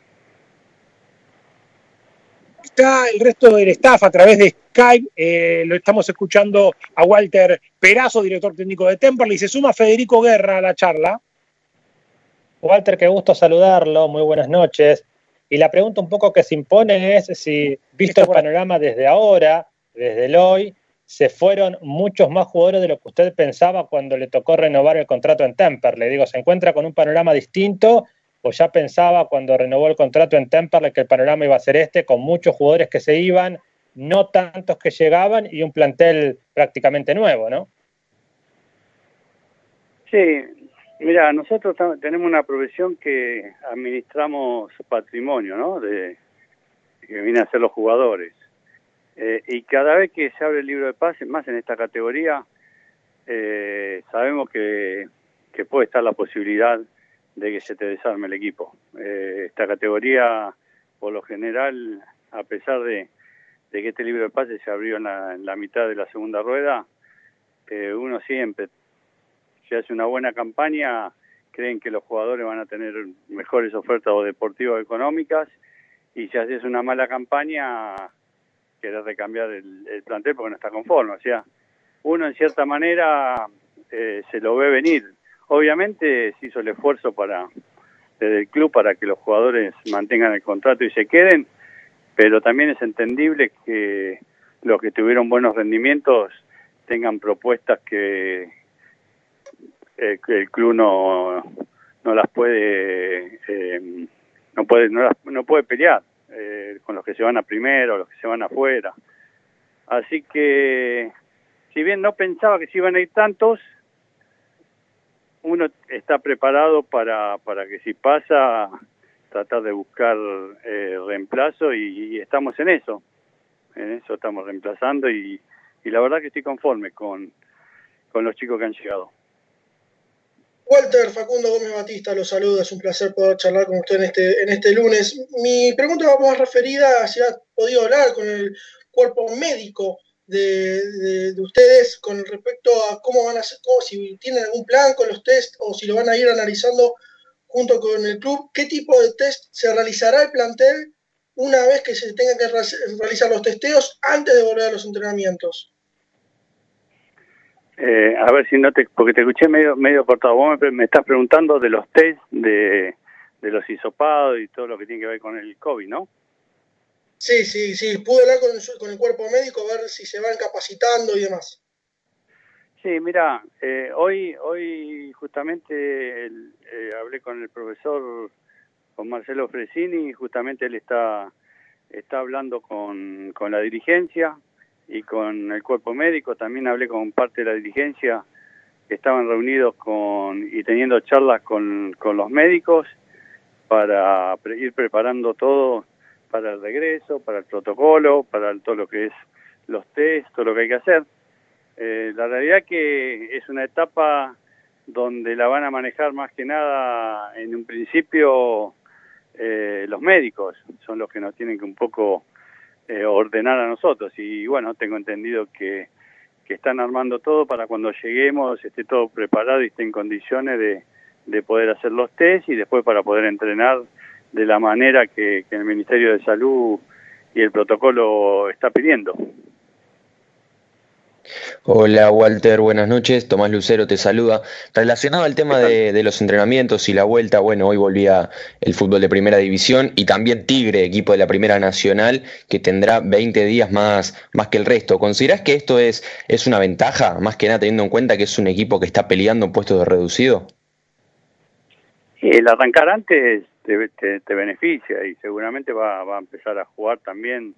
está el resto del staff a través de Skype. Eh, lo estamos escuchando a Walter Perazo, director técnico de Temperley. Se suma Federico Guerra a la charla.
Walter, qué gusto saludarlo. Muy buenas noches. Y la pregunta un poco que se impone es si, visto el panorama desde ahora, desde el hoy, se fueron muchos más jugadores de lo que usted pensaba cuando le tocó renovar el contrato en Temperley. Digo, se encuentra con un panorama distinto o ya pensaba cuando renovó el contrato en Temperley que el panorama iba a ser este, con muchos jugadores que se iban, no tantos que llegaban y un plantel prácticamente nuevo, ¿no?
Sí, mira, nosotros tenemos una profesión que administramos patrimonio, ¿no? De, que viene a ser los jugadores. Eh, y cada vez que se abre el libro de pases, más en esta categoría, eh, sabemos que, puede estar la posibilidad de que se te desarme el equipo. Eh, esta categoría, por lo general, a pesar de, que este libro de pases se abrió en la, en la mitad de la segunda rueda, eh, uno siempre, si hace una buena campaña, creen que los jugadores van a tener mejores ofertas o deportivas económicas, y si haces una mala campaña, querés recambiar el, el plantel porque no está conforme. O sea, uno en cierta manera eh, se lo ve venir, Obviamente se hizo el esfuerzo para desde el club para que los jugadores mantengan el contrato y se queden, pero también es entendible que los que tuvieron buenos rendimientos tengan propuestas que, eh, el club no, no las puede eh, no puede no, las, no puede pelear eh, con los que se van a primero, los que se van afuera. Así que si bien no pensaba que se iban a ir tantos, uno está preparado para, para que si pasa, tratar de buscar eh, reemplazo y, y, estamos en eso. En eso estamos reemplazando y, y la verdad que estoy conforme con, con los chicos que han llegado.
Walter Facundo Gómez Batista los saluda, es un placer poder charlar con usted en este, en este lunes. Mi pregunta va más referida a si ha podido hablar con el cuerpo médico de, de, de, ustedes con respecto a cómo van a hacer, si tienen algún plan con los test o si lo van a ir analizando junto con el club, qué tipo de test se realizará el plantel una vez que se tengan que realizar los testeos antes de volver a los entrenamientos.
Eh, a ver si no te, porque te escuché medio medio cortado. Vos me, me estás preguntando de los test de, de los hisopados y todo lo que tiene que ver con el COVID, ¿no?
Sí, sí, sí. Pude hablar con, con el cuerpo médico, a ver si se van capacitando y demás.
Sí, mira, eh, hoy hoy justamente el, eh, hablé con el profesor, con Marcelo Fresini, justamente él está, está hablando con, con la dirigencia y con el cuerpo médico. También hablé con parte de la dirigencia estaban reunidos con y teniendo charlas con, con los médicos para ir preparando todo para el regreso, para el protocolo, para todo lo que es los test, todo lo que hay que hacer. Eh, la realidad que es una etapa donde la van a manejar más que nada en un principio eh, los médicos, son los que nos tienen que un poco eh, ordenar a nosotros. Y bueno, tengo entendido que, que están armando todo para cuando lleguemos esté todo preparado y esté en condiciones de, de poder hacer los test y después para poder entrenar de la manera que, que el Ministerio de Salud y el protocolo está pidiendo.
Hola Walter, buenas noches. Tomás Lucero te saluda. Relacionado al tema de, de, los entrenamientos y la vuelta, bueno, hoy volvía el fútbol de primera división y también Tigre, equipo de la primera nacional, que tendrá 20 días más, más que el resto. ¿Considerás que esto es, es una ventaja, más que nada teniendo en cuenta que es un equipo que está peleando en puestos de reducido?
El arrancar antes te, te, te beneficia y seguramente va, va a empezar a jugar también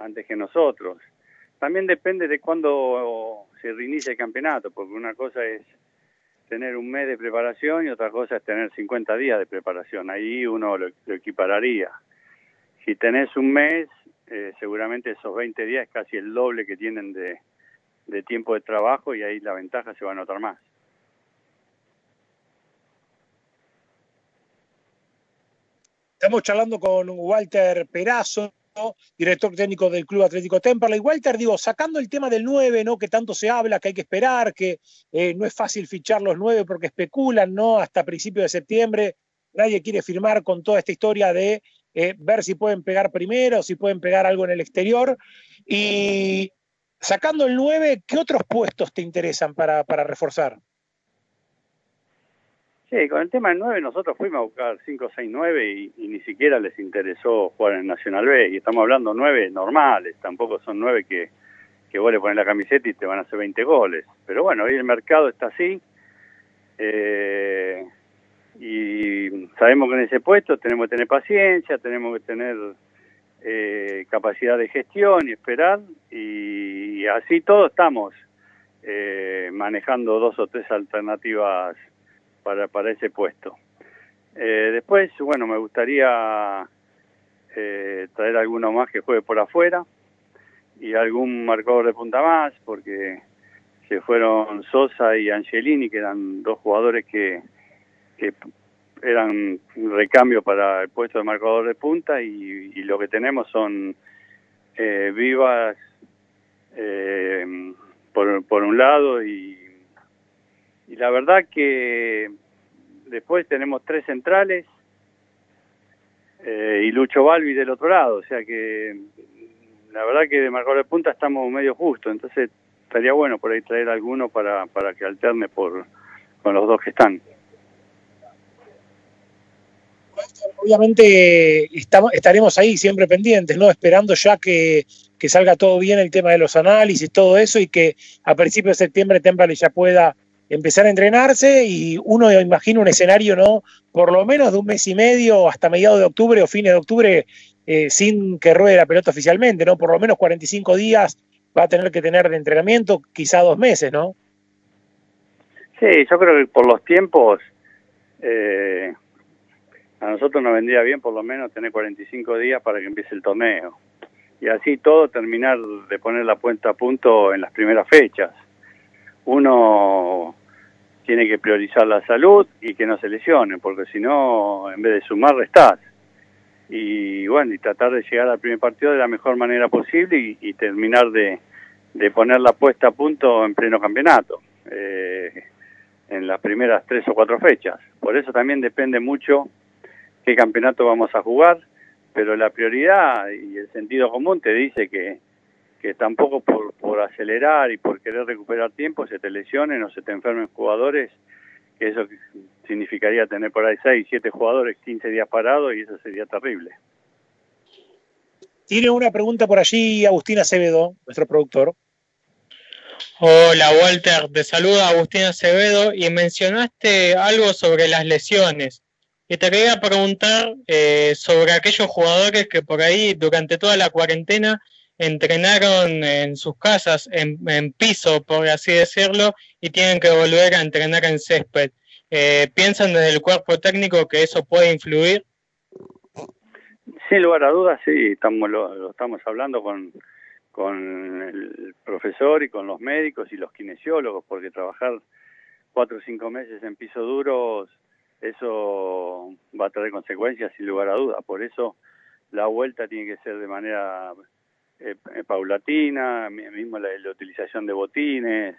antes que nosotros también depende de cuándo se reinicia el campeonato, porque una cosa es tener un mes de preparación y otra cosa es tener 50 días de preparación. Ahí uno lo, equipararía. Si tenés un mes, eh, seguramente esos 20 días es casi el doble que tienen de tiempo de trabajo y ahí la ventaja se va a notar más.
Estamos charlando con Walter Perazo, director técnico del Club Atlético Temperley. Walter, digo, sacando el tema del 9, ¿no? Que tanto se habla, que hay que esperar, que eh, no es fácil fichar los 9 porque especulan, ¿no? Hasta principios de septiembre nadie quiere firmar con toda esta historia de eh, ver si pueden pegar primero, si pueden pegar algo en el exterior. Y sacando el 9, ¿qué otros puestos te interesan para, para reforzar?
Sí, con el tema del 9 nosotros fuimos a buscar 5, 6, 9 y, y, ni siquiera les interesó jugar en Nacional B. Y estamos hablando 9 normales, tampoco son 9 que, que vos le pones la camiseta y te van a hacer 20 goles. Pero bueno, hoy el mercado está así. Eh, y sabemos que en ese puesto tenemos que tener paciencia, tenemos que tener eh, capacidad de gestión y esperar. Y, y así todos estamos eh, manejando dos o tres alternativas para, para ese puesto. Eh, después, bueno, me gustaría eh, traer alguno más que juegue por afuera y algún marcador de punta más, porque se fueron Sosa y Angelini, que eran dos jugadores que, que eran un recambio para el puesto de marcador de punta y, y lo que tenemos son eh, vivas eh, por, por un lado y y la verdad que después tenemos tres centrales eh, y Lucho Balbi del otro lado, o sea que la verdad que de marcador de punta estamos medio justo, entonces estaría bueno por ahí traer alguno para, para que alterne por con los dos que están.
Obviamente estamos, estaremos ahí siempre pendientes, ¿no? Esperando ya que, que salga todo bien el tema de los análisis, todo eso, y que a principios de septiembre Temple ya pueda empezar a entrenarse y uno imagina un escenario, ¿no? Por lo menos de un mes y medio hasta mediados de octubre o fines de octubre eh, sin que ruede la pelota oficialmente, ¿no? Por lo menos 45 días va a tener que tener de entrenamiento, quizá dos meses, ¿no?
Sí, yo creo que por los tiempos eh, a nosotros nos vendría bien por lo menos tener 45 días para que empiece el torneo. Y así todo terminar de poner la cuenta a punto en las primeras fechas. Uno tiene que priorizar la salud y que no se lesione, porque si no, en vez de sumar, restás. Y bueno, y tratar de llegar al primer partido de la mejor manera posible y, y terminar de, de poner la puesta a punto en pleno campeonato, eh, en las primeras tres o cuatro fechas. Por eso también depende mucho qué campeonato vamos a jugar, pero la prioridad y el sentido común te dice que, que tampoco por, por acelerar y por querer recuperar tiempo se te lesionen o se te enfermen jugadores, que eso significaría tener por ahí 6, 7 jugadores 15 días parados y eso sería terrible.
Tiene una pregunta por allí Agustín Acevedo, nuestro productor.
Hola Walter, te saluda Agustín Acevedo y mencionaste algo sobre las lesiones. Y te quería preguntar eh, sobre aquellos jugadores que por ahí durante toda la cuarentena entrenaron en sus casas, en, en, piso, por así decirlo, y tienen que volver a entrenar en césped. Eh, ¿Piensan desde el cuerpo técnico que eso puede influir?
Sin lugar a dudas, sí, estamos, lo, lo estamos hablando con, con el profesor y con los médicos y los kinesiólogos, porque trabajar cuatro o cinco meses en piso duro, eso va a traer consecuencias sin lugar a dudas. Por eso la vuelta tiene que ser de manera eh, eh, paulatina, mi- mismo la, la utilización de botines,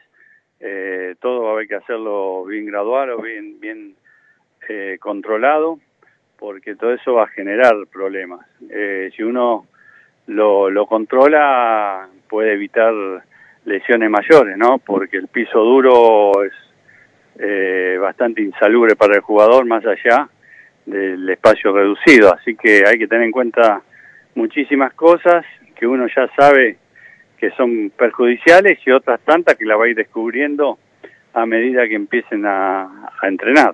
eh, todo va a haber que hacerlo bien graduado, bien, bien eh, controlado, porque todo eso va a generar problemas. Eh, si uno lo, lo controla, puede evitar lesiones mayores, ¿no? Porque el piso duro es eh, bastante insalubre para el jugador, más allá del espacio reducido. Así que hay que tener en cuenta muchísimas cosas que uno ya sabe que son perjudiciales y otras tantas que la va a ir descubriendo a medida que empiecen a, a entrenar.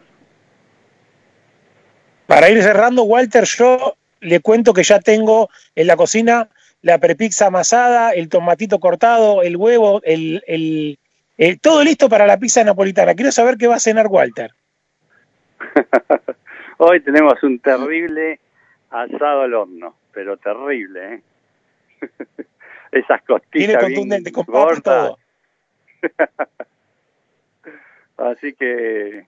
Para ir cerrando, Walter, yo le cuento que ya tengo en la cocina la prepizza amasada, el tomatito cortado, el huevo, el, el- el- todo listo para la pizza napolitana. Quiero saber qué va a cenar Walter.
Hoy tenemos un terrible asado al horno, pero terrible, ¿eh? Esas costillas bien
contundente,
gordas.
todo.
Así que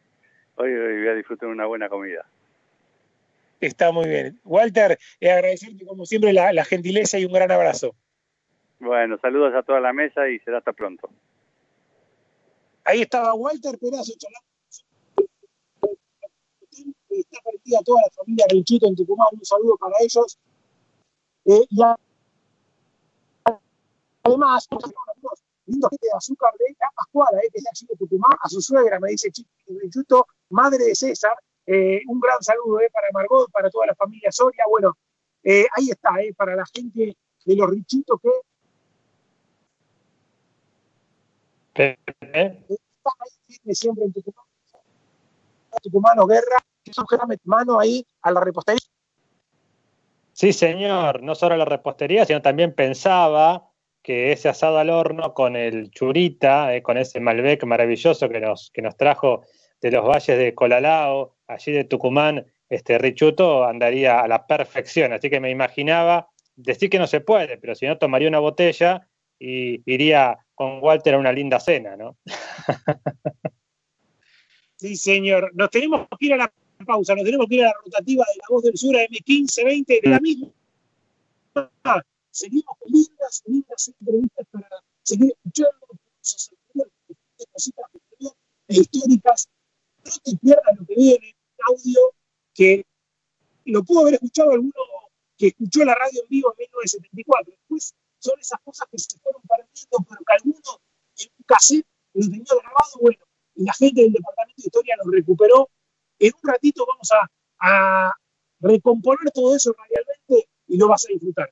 hoy, hoy voy a disfrutar una buena comida.
Está muy bien. Walter, eh, agradecerte como siempre la, la gentileza y un gran abrazo.
Bueno, saludos a toda la mesa y será hasta pronto.
Ahí estaba Walter Perazo charlando. Está perdida toda la familia Rinchito en Tucumán. Un saludo para ellos. Eh, y a- además, amigos, lindo gente de azúcar de la Pascuala, eh, que es de allí de Tucumán, a su suegra, me dice Rinchuto, madre de César. Eh, un gran saludo eh, para Margot, para toda la familia Soria. Bueno, eh, ahí está, eh, para la gente de los Rinchitos que están ahí firmes siempre en Tucumán. Tucumano Guerra, que son mano ahí a la repostería.
Sí, señor, no solo la repostería, sino también pensaba que ese asado al horno con el churita, eh, con ese Malbec maravilloso que nos, que nos trajo de los valles de Colalao, allí de Tucumán, este Richuto andaría a la perfección. Así que me imaginaba, decir que no se puede, pero si no tomaría una botella y iría con Walter a una linda cena, ¿no?
Sí, señor. Nos tenemos que ir a la pausa, nos tenemos que ir a la rotativa de la voz del sur a M1520 de la misma. Seguimos lindas, lindas entrevistas para seguir escuchando anteriores, cositas e históricas. No te pierdas lo que viene, un audio que lo pudo haber escuchado alguno que escuchó la radio en vivo en 1974. Después son esas cosas que se fueron perdiendo, pero que alguno en un cassette lo tenía grabado, bueno, y la gente del Departamento de Historia lo recuperó. En un ratito vamos a, a recomponer todo eso radialmente y lo vas a disfrutar.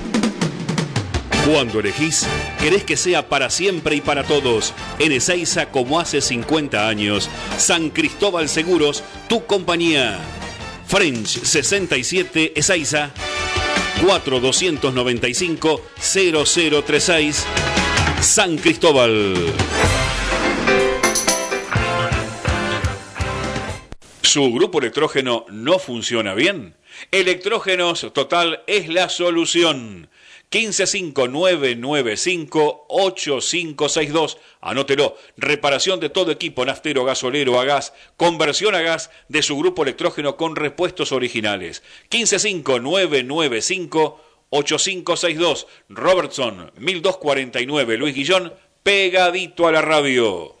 Cuando elegís, querés que sea para siempre y para todos. En Ezeiza, como hace 50 años. San Cristóbal Seguros, tu compañía. French 67 Ezeiza. 4295-0036. San Cristóbal. ¿Su grupo electrógeno no funciona bien? Electrógenos Total es la solución. 155995-8562. Anótelo. Reparación de todo equipo naftero, gasolero a gas. Conversión a gas de su grupo electrógeno con repuestos originales. 155995-8562. Robertson 1249. Luis Guillón. Pegadito a la radio.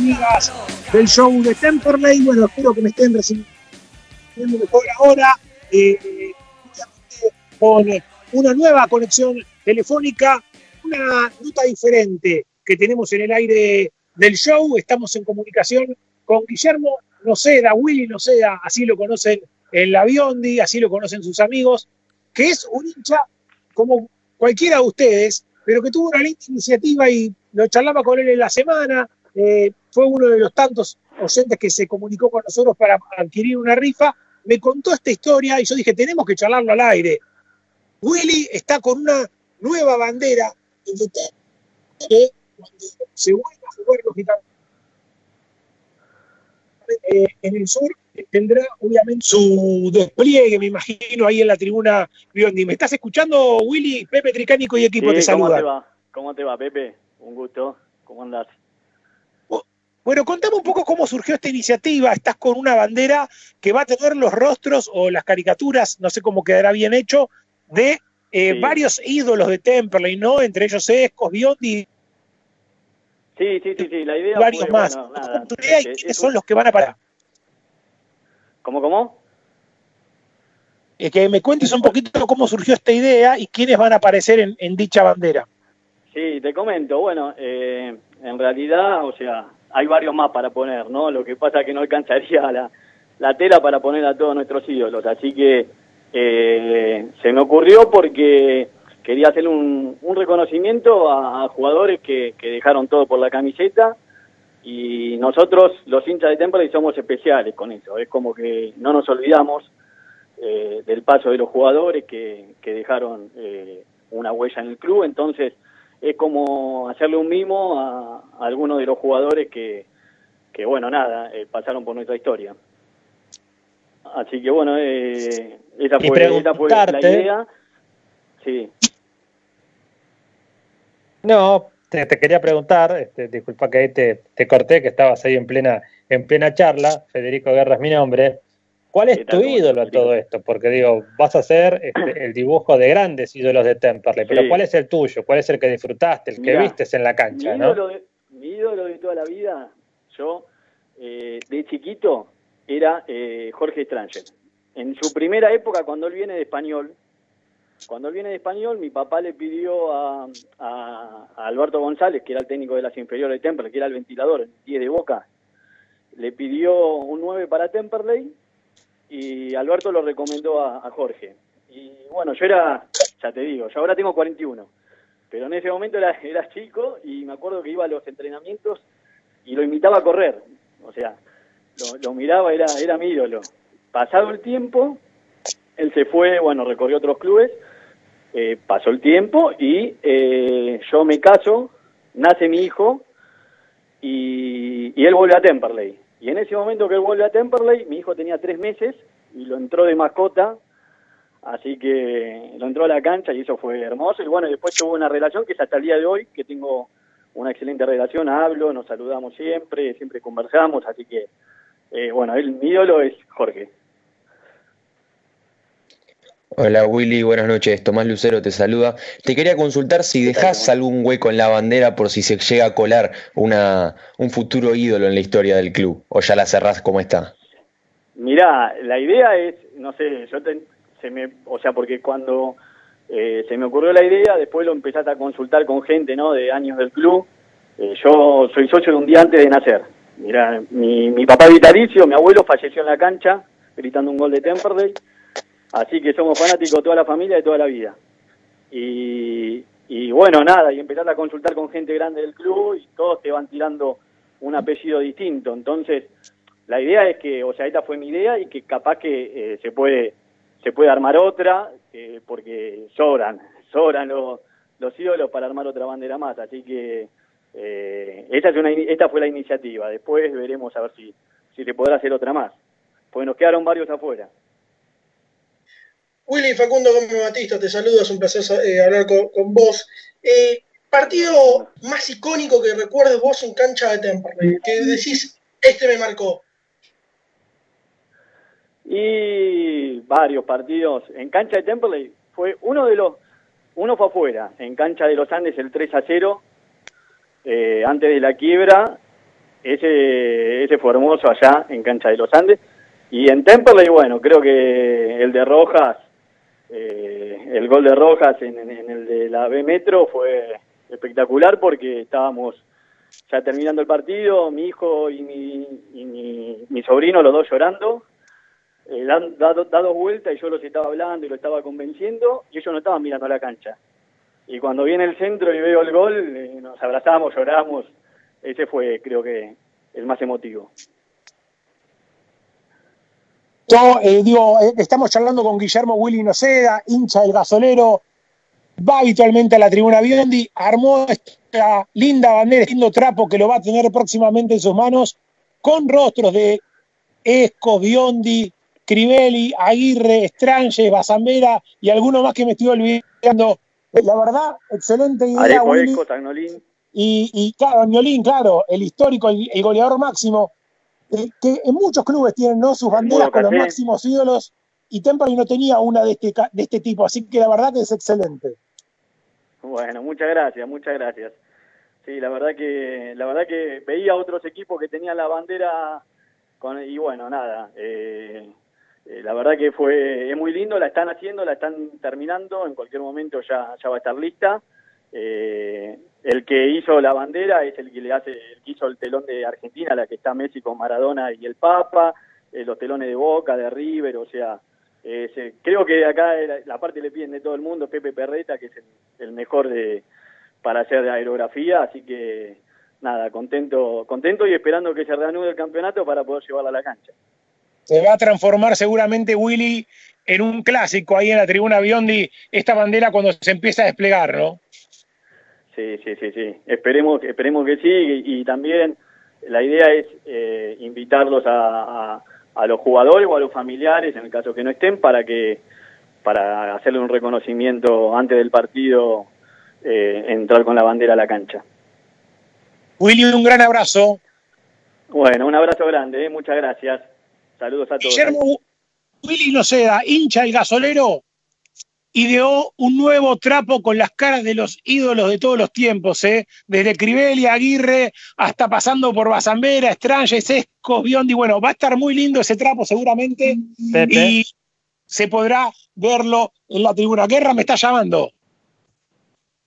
amigas del show de Temperley. Bueno, espero que me estén recibiendo mejor ahora. eh, con una nueva conexión telefónica, una nota diferente que tenemos en el aire del show. Estamos en comunicación con Guillermo Noceda, Willy Noceda, así lo conocen en la Biondi, así lo conocen sus amigos, que es un hincha como cualquiera de ustedes, pero que tuvo una linda iniciativa y lo charlaba con él en la semana. eh, fue uno de los tantos oyentes que se comunicó con nosotros para adquirir una rifa. Me contó esta historia y yo dije, tenemos que charlarlo al aire. Willy está con una nueva bandera que se vuelva a jugar lógicamente eh, en el sur tendrá obviamente su despliegue, me imagino, ahí en la tribuna Biondi. ¿Me estás escuchando, Willy? Pepe Tricánico y equipo te
Sí, ¿Cómo te
saludan.
va? ¿Cómo te va, Pepe? Un gusto. ¿Cómo andás?
Bueno, contame un poco cómo surgió esta iniciativa. Estás con una bandera que va a tener los rostros o las caricaturas, no sé cómo quedará bien hecho, de eh,
Sí.
varios ídolos de Temperley, ¿no? Entre ellos Escos, Biondi
Sí, sí, sí, sí. La
y
idea
varios
fue,
más.
bueno, nada,
idea y quiénes
es
son los que van a parar.
¿Cómo, cómo?
Eh, que me cuentes un poquito cómo surgió esta idea y quiénes van a aparecer en, en dicha bandera.
Sí, te comento. Bueno, eh, en realidad, o sea, hay varios más para poner, ¿no? Lo que pasa es que no alcanzaría la, la tela para poner a todos nuestros ídolos. Así que eh, se me ocurrió porque quería hacerle un, un reconocimiento a, jugadores que, que dejaron todo por la camiseta y nosotros, los hinchas de Temple, somos especiales con eso. Es como que no nos olvidamos eh, del paso de los jugadores que, que dejaron eh, una huella en el club. Entonces, es como hacerle un mimo a, a algunos de los jugadores que, que bueno, nada, eh, pasaron por nuestra historia. Así que bueno, eh, esa, fue, esa fue la idea. Sí,
No,
te, te quería preguntar, este, disculpa que ahí te, te corté, que estabas ahí en plena, en plena charla, Federico Guerra es mi nombre. ¿Cuál es tu ídolo en todo esto? Porque digo, vas a hacer este, el dibujo de grandes ídolos de Temperley, pero. ¿cuál es el tuyo? ¿Cuál es el que disfrutaste, el que vistes en la
mi
cancha, no?
ídolo, de, mi ídolo de toda la vida, yo eh, de chiquito, era eh, Jorge Stranger. En su primera época, cuando él viene de español, cuando él viene de español, mi papá le pidió a, a- a Alberto González, que era el técnico de las inferiores de Temperley, que era el ventilador, el 10 de Boca, le pidió un 9 para Temperley y Alberto lo recomendó a, Jorge. Y bueno, yo era, ya te digo, yo ahora tengo 41, pero en ese momento era, era chico y me acuerdo que iba a los entrenamientos y lo invitaba a correr. O sea, lo, lo miraba, era, era mi ídolo. Pasado el tiempo, él se fue, bueno, recorrió otros clubes, eh, pasó el tiempo y eh, yo me caso, nace mi hijo y, y él vuelve a Temperley. Y en ese momento que él vuelve a Temperley, mi hijo tenía tres meses y lo entró de mascota, así que lo entró a la cancha y eso fue hermoso. Y bueno, después tuvo una relación que es hasta el día de hoy, que tengo una excelente relación, hablo, nos saludamos siempre, siempre conversamos, así que, eh, bueno, él, mi ídolo es Jorge.
Hola Willy, buenas noches. Tomás Lucero te saluda. Te quería consultar si dejás algún hueco en la bandera por si se llega a colar una, un futuro ídolo en la historia del club, o ya la cerrás como está.
Mirá, la idea es, no sé, yo te- se me, o sea, porque cuando eh, se me ocurrió la idea, después lo empezaste a consultar con gente, ¿no? De años del club. Eh, yo soy socio de un día antes de nacer. Mirá, mi, mi papá vitalicio, mi abuelo falleció en la cancha gritando un gol de Temperley. Así que somos fanáticos toda la familia de toda la vida. Y, y bueno, nada, y empezaste a consultar con gente grande del club y todos te van tirando un apellido distinto. Entonces, la idea es que, o sea, esta fue mi idea y que capaz que eh, se puede se puede armar otra, eh, porque sobran, sobran los, los ídolos para armar otra bandera más. Así que eh, esta, es una, esta fue la iniciativa. Después veremos a ver si, si se podrá hacer otra más. Pues nos quedaron varios afuera.
Willy Facundo Gómez Batista, te saludo, es un placer eh, hablar con, vos. Eh, partido más icónico que recuerdes vos en cancha de Temperley, que decís, este me marcó.
Y varios partidos. En cancha de Temperley fue uno de los, uno fue afuera, en cancha de los Andes el 3 a 0, eh, antes de la quiebra, ese, ese fue hermoso allá en cancha de los Andes. Y en Temperley, bueno, creo que el de Rojas, eh, el gol de Rojas en, en- el de la B Metro fue espectacular porque estábamos ya terminando el partido, mi hijo y mi, y mi, mi sobrino, los dos llorando, eh, dan- dado, dado vuelta y yo los estaba hablando y lo estaba convenciendo y ellos no estaban mirando a la cancha. Y cuando viene el centro y veo el gol, eh, nos abrazamos, lloramos. Ese fue, creo que, el más emotivo.
Yo, eh, digo, eh, estamos charlando con Guillermo Willy Noceda, hincha del gasolero, va habitualmente a la tribuna Biondi, armó esta linda bandera, este lindo trapo que lo va a tener próximamente en sus manos, con rostros de Esco, Biondi, Crivelli, Aguirre, Strange, Basambera y alguno más que me estoy olvidando. Eh, La verdad, excelente idea,
Areco,
Willy.
Eco, Tagnolín.
Y, y claro, Añolín, claro, el histórico, el, el goleador máximo, eh, que en muchos clubes tienen ¿no? sus banderas con los máximos ídolos, y Temperley no tenía una de este, de este tipo, así que la verdad que es excelente.
Bueno, muchas gracias, muchas gracias. Sí, la verdad que la verdad que veía otros equipos que tenían la bandera con y bueno, nada, eh, eh, la verdad que fue es muy lindo, la están haciendo, la están terminando, en cualquier momento ya ya va a estar lista. Eh, el que hizo la bandera es el que le hace, el que hizo el telón de Argentina, la que está Messi con Maradona y el Papa, eh, los telones de Boca, de River, o sea, eh, creo que acá la, la parte le piden de todo el mundo, Pepe Perreta, que es el, el mejor de para hacer de aerografía, así que nada, contento, contento y esperando que se reanude el campeonato para poder llevarla a la cancha.
Se va a transformar seguramente Willy en un clásico ahí en la tribuna Biondi, esta bandera cuando se empieza a desplegar, ¿no?
Sí, sí, sí, sí. Esperemos, esperemos que sí y, y también la idea es eh, invitarlos a, a, a los jugadores o a los familiares, en el caso que no estén, para que para hacerle un reconocimiento antes del partido, eh, entrar con la bandera a la cancha.
Willy, un gran abrazo.
Bueno, un abrazo grande, ¿eh? muchas gracias. Saludos a todos.
Guillermo Willy Noceda, hincha el gasolero, ideó un nuevo trapo con las caras de los ídolos de todos los tiempos, ¿eh? desde Crivelli, Aguirre, hasta pasando por Basambera, Strange, Sescos, Biondi. Bueno, va a estar muy lindo ese trapo seguramente
Pepe.
y se podrá verlo en la tribuna. Guerra me está llamando.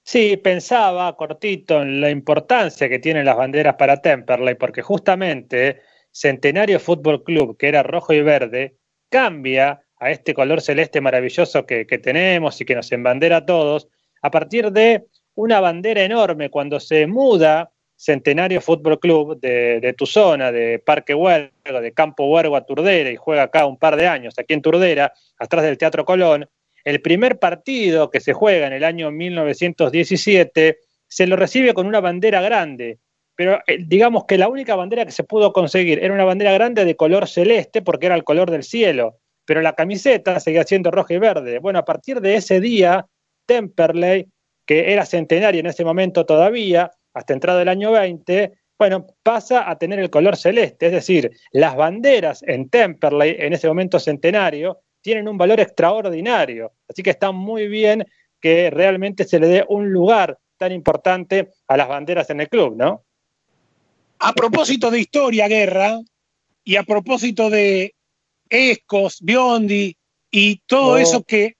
Sí, pensaba cortito en la importancia que tienen las banderas para Temperley, porque justamente Centenario Fútbol Club, que era rojo y verde, cambia a este color celeste maravilloso que, tenemos y que nos embandera a todos, a partir de una bandera enorme cuando se muda Centenario Fútbol Club de, de tu zona, de Parque Huergo, de Campo Huergo a Turdera, y juega acá un par de años, aquí en Turdera, atrás del Teatro Colón, el primer partido que se juega en el año 1917 se lo recibe con una bandera grande, pero eh, digamos que la única bandera que se pudo conseguir era una bandera grande de color celeste porque era el color del cielo, pero la camiseta seguía siendo roja y verde. Bueno, a partir de ese día, Temperley, que era centenario en ese momento todavía, hasta entrado el año 20, bueno, pasa a tener el color celeste, es decir, las banderas en Temperley, en ese momento centenario, tienen un valor extraordinario. Así que está muy bien que realmente se le dé un lugar tan importante a las banderas en el club, ¿no?
A propósito de historia, guerra, y a propósito de Escos, Biondi y todo
Oh.
eso que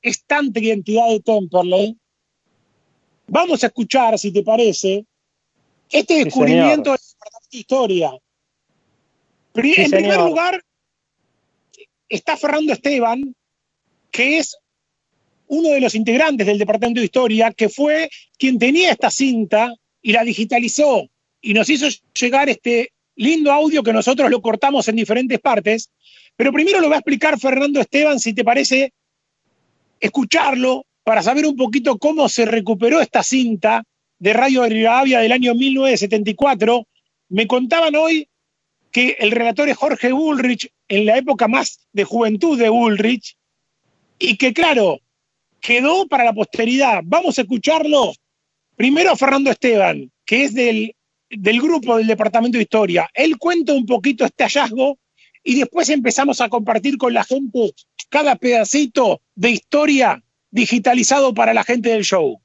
es tanta identidad de Temperley, vamos a escuchar, si te parece, este
Sí,
descubrimiento
señor.
de Departamento de historia. Pri-
Sí,
en primer lugar, está Fernando Esteban, que es uno de los integrantes del Departamento de Historia, que fue quien tenía esta cinta y la digitalizó y nos hizo llegar este lindo audio que nosotros lo cortamos en diferentes partes. Pero primero lo va a explicar Fernando Esteban, si te parece, escucharlo para saber un poquito cómo se recuperó esta cinta de Radio Rivadavia del año 1974. Me contaban hoy que el relator es Jorge Bullrich en la época más de juventud de Bullrich y que claro, quedó para la posteridad. Vamos a escucharlo primero a Fernando Esteban, que es del, del grupo del Departamento de Historia. Él cuenta un poquito este hallazgo y después empezamos a compartir con la gente cada pedacito de historia digitalizado para la gente del show.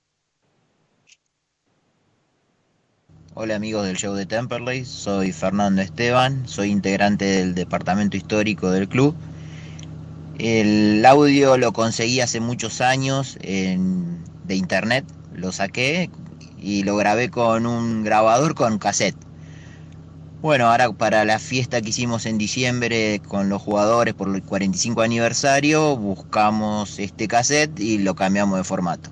Hola amigos del show de Temperley, soy Fernando Esteban, soy integrante del departamento histórico del club. El audio lo conseguí hace muchos años en- de internet, lo saqué y lo grabé con un grabador con cassette. Bueno, ahora para la fiesta que hicimos en diciembre con los jugadores por el 45 aniversario, buscamos este cassette y lo cambiamos de formato.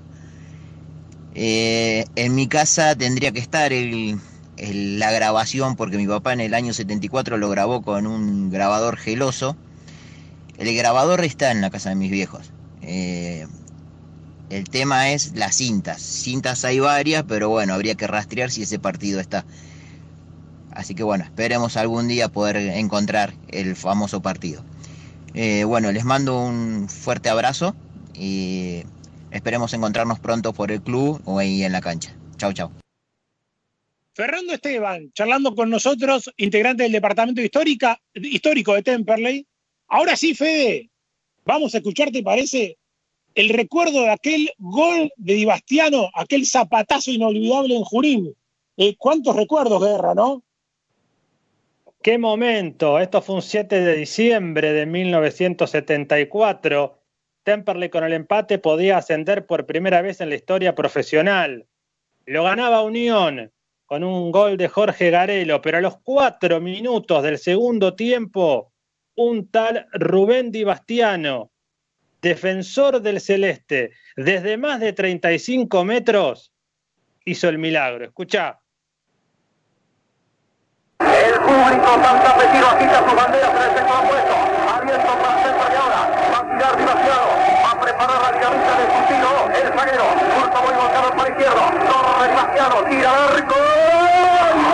Eh, en mi casa tendría que estar la grabación porque mi papá en el año 74 lo grabó con un grabador geloso. El grabador está en la casa de mis viejos. Eh, el tema es las cintas. Cintas hay varias, pero bueno, habría que rastrear si ese partido está. Así que bueno, esperemos algún día poder encontrar el famoso partido. Eh, bueno, les mando un fuerte abrazo y esperemos encontrarnos pronto por el club o ahí en la cancha. Chau, chau.
Fernando Esteban, charlando con nosotros, integrante del Departamento Histórico de Temperley. Ahora sí, Fede, vamos a escuchar, ¿te parece? El recuerdo de aquel gol de Di Bastiano, aquel zapatazo inolvidable en Jurín. Eh, ¿Cuántos recuerdos, Guerra, no?
Qué momento. Esto fue un 7 de diciembre de 1974. Temperley con el empate podía ascender por primera vez en la historia profesional. Lo ganaba Unión con un gol de Jorge Garelo, pero a los cuatro minutos del segundo tiempo, un tal Rubén Di Bastiano, defensor del Celeste, desde más de 35 metros, hizo el milagro. Escuchá.
El público santafesino agita sus banderas en el centro opuesto. Abierto para centro y ahora va a tirar Divaciano. Va a preparar la dinamita de su tiro. El zaguero. Curto muy volcado para izquierdo. Torre Divaciano. Tira al arco.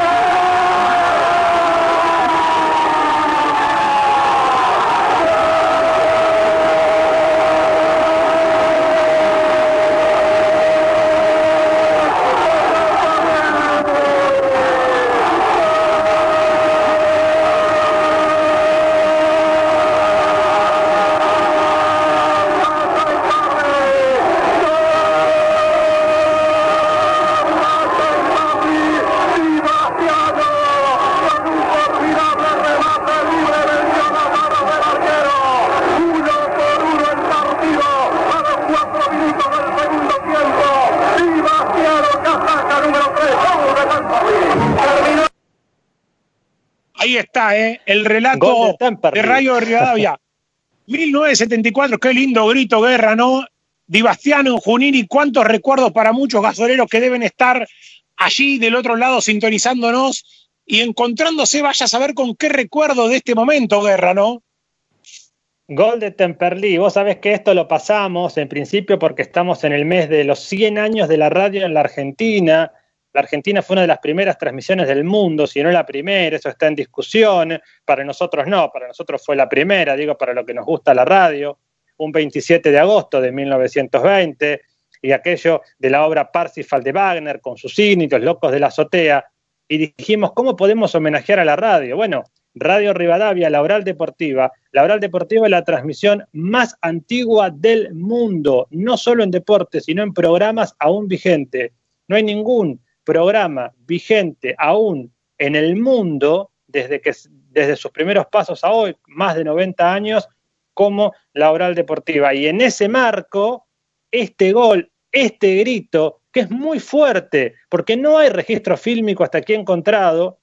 Relato
de
de de Rivadavia. 1974, qué lindo grito guerra, ¿no? Di Bastiano en Junín y cuántos recuerdos para muchos gasoleros que deben estar allí del otro lado sintonizándonos y encontrándose, vaya a saber con qué recuerdo de este momento, guerra, ¿no?
Gol de Temperley. Vos sabés que esto lo pasamos en principio porque estamos en el mes de los 100 años de la radio en la Argentina. La Argentina fue una de las primeras transmisiones del mundo, si no la primera, eso está en discusión. Para nosotros no, para nosotros fue la primera, digo, para lo que nos gusta la radio. Un 27 de agosto de 1920 y aquello de la obra Parsifal de Wagner con sus cínicos, locos de la azotea. Y dijimos, ¿cómo podemos homenajear a la radio? Bueno, Radio Rivadavia, la oral deportiva. La oral deportiva es la transmisión más antigua del mundo, no solo en deportes, sino en programas aún vigentes. No hay ningún programa vigente aún en el mundo, desde, que, desde sus primeros pasos a hoy, más de 90 años, como la oral deportiva. Y en ese marco, este gol, este grito, que es muy fuerte, porque no hay registro fílmico hasta aquí encontrado,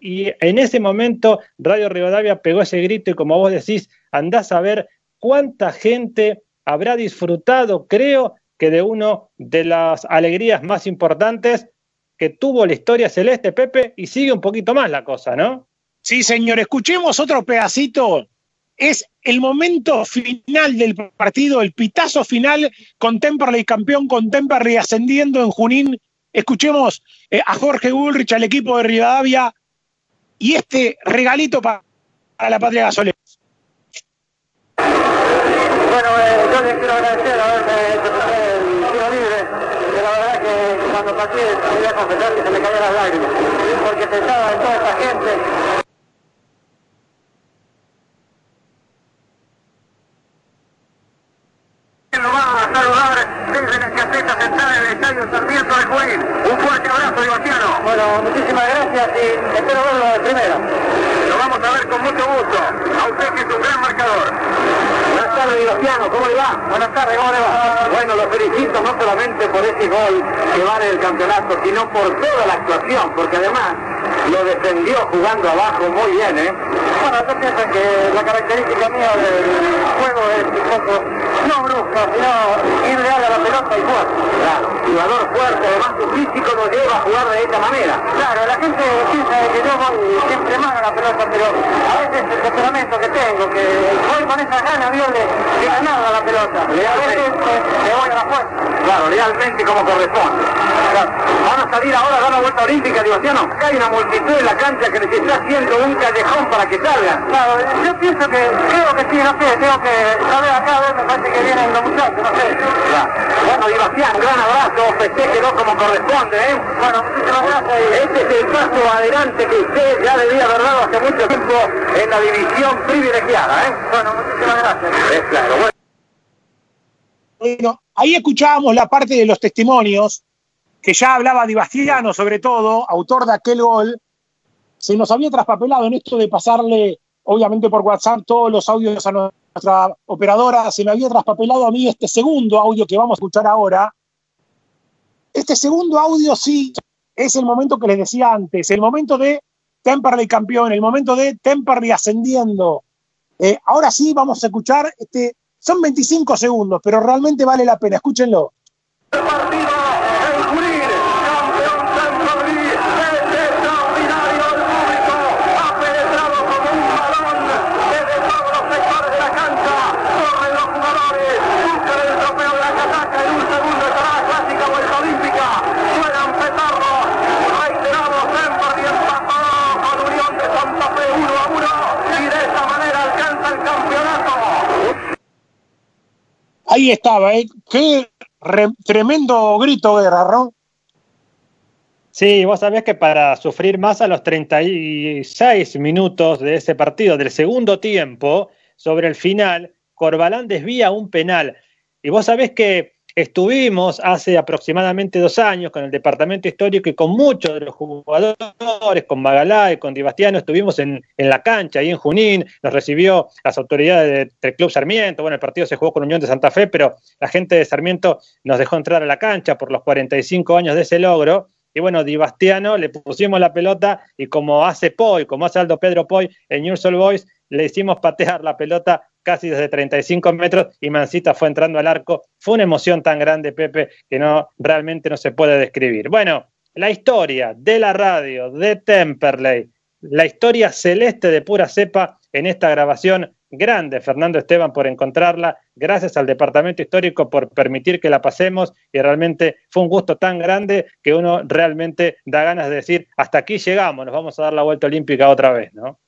y en ese momento Radio Rivadavia pegó ese grito y como vos decís, andás a ver cuánta gente habrá disfrutado, creo que de uno de las alegrías más importantes que tuvo la historia celeste, Pepe, y sigue un poquito más la cosa, ¿no?
Sí, señor, escuchemos otro pedacito. Es el momento final del partido, el pitazo final con Temperley campeón, con Temperley ascendiendo en Junín. Escuchemos eh, a Jorge Ulrich, al equipo de Rivadavia, y este regalito para la patria gasolera.
Bueno, eh, yo les quiero agradecer haberme hecho el tiro libre, que cuando partí voy a confesar que se me caían las lágrimas, porque pensaba en toda esta gente. Lo va a saludar desde la caseta central del Estadio Sarmiento de Junín. Un fuerte abrazo, Sebastiano. Bueno, muchísimas gracias y espero verlo de primera. Lo vamos a ver con mucho gusto. A usted que es un gran marcador. Buenas tardes, Sebastiano. ¿Cómo le va? Buenas tardes, ¿cómo le va? Bueno, lo felicito no solamente por ese gol que vale el campeonato, sino por toda la actuación, porque además lo defendió jugando abajo muy bien, ¿eh? Bueno, yo pienso que la característica mía del juego es un poco, no brusco, sino ir real a la pelota y fuerte. Claro, jugador fuerte, además su físico lo lleva a jugar de esta manera. Claro, la gente piensa que yo voy siempre mal a la pelota, pero a veces el temperamento que tengo, que voy con esa gana, vio, de, de ganar a la pelota. Y a veces eh, me voy a la fuerza. Claro, realmente como corresponde. Claro. Van a salir ahora a dar la vuelta olímpica, Sebastiano. Acá hay una multitud en la cancha que les está haciendo un callejón para que salgan. Claro, yo pienso que, creo que sí, no sé, tengo que saber acá, a ver, me parece que vienen los muchachos, no sé. Claro. Bueno, Sebastián, gran abrazo, festejenlo como corresponde, ¿eh? Bueno, muchísimas gracias. Este es el paso adelante que usted ya debía haber dado hace mucho tiempo en la división privilegiada, ¿eh? Bueno, muchísimas gracias. Es claro, bueno.
Bueno, ahí escuchábamos la parte de los testimonios, que ya hablaba Di Bastiano, sobre todo, autor de aquel gol. Se nos había traspapelado en esto de pasarle, obviamente por WhatsApp, todos los audios a nuestra operadora. Se me había traspapelado a mí este segundo audio que vamos a escuchar ahora. Este segundo audio sí es el momento que les decía antes, el momento de Temperley campeón, el momento de Temperley ascendiendo. Eh, ahora sí vamos a escuchar este son 25 segundos, pero realmente vale la pena. Escúchenlo. Ahí estaba, ¿eh? Qué re- tremendo grito, Guerra, ¿no?
Sí, vos sabés que para sufrir más a los 36 minutos de ese partido, del segundo tiempo, sobre el final, Corbalán desvía un penal. Y vos sabés que estuvimos hace aproximadamente dos años con el departamento histórico y con muchos de los jugadores, con Magalá y con Di Bastiano, estuvimos en, en la cancha, ahí en Junín, nos recibió las autoridades de- del Club Sarmiento, bueno, el partido se jugó con Unión de Santa Fe, pero la gente de Sarmiento nos dejó entrar a la cancha por los 45 años de ese logro, Y bueno, Di Bastiano le pusimos la pelota y como hace Poi, como hace Aldo Pedro Poi en New Boys, le hicimos patear la pelota casi desde 35 metros y Mancita fue entrando al arco. Fue una emoción tan grande, Pepe, que no realmente no se puede describir. Bueno, la historia de la radio, de Temperley, la historia celeste de pura cepa en esta grabación. Grande, Fernando Esteban, por encontrarla. Gracias al Departamento Histórico por permitir que la pasemos. Y realmente fue un gusto tan grande que uno realmente da ganas de decir: hasta aquí llegamos, nos vamos a dar la vuelta olímpica otra vez, ¿no?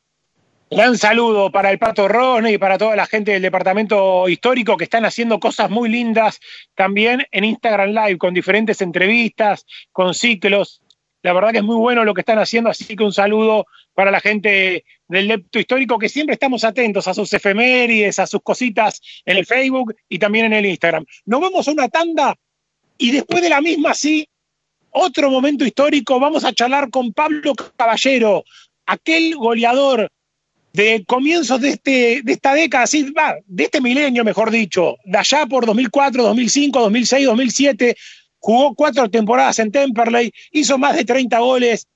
Gran saludo para el Pato Rone y para toda la gente del Departamento Histórico que están haciendo cosas muy lindas también en Instagram Live, con diferentes entrevistas, con ciclos. La verdad que es muy bueno lo que están haciendo, así que un saludo para la gente del Lepto Histórico, que siempre estamos atentos a sus efemérides, a sus cositas en el Facebook y también en el Instagram. Nos vamos a una tanda y después de la misma, sí, otro momento histórico, vamos a charlar con Pablo Caballero, aquel goleador de comienzos de, este, de esta década, sí, va, de este milenio, mejor dicho, de allá por 2004, 2005, 2006, 2007, jugó cuatro temporadas en Temperley, hizo más de 30 goles,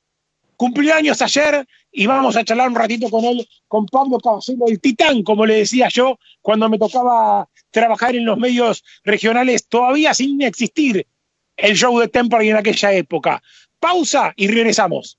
cumplió años ayer y vamos a charlar un ratito con él, con Pablo Caballero, el titán, como le decía yo, cuando me tocaba trabajar en los medios regionales, todavía sin existir el show de Temperley en aquella época. Pausa y regresamos.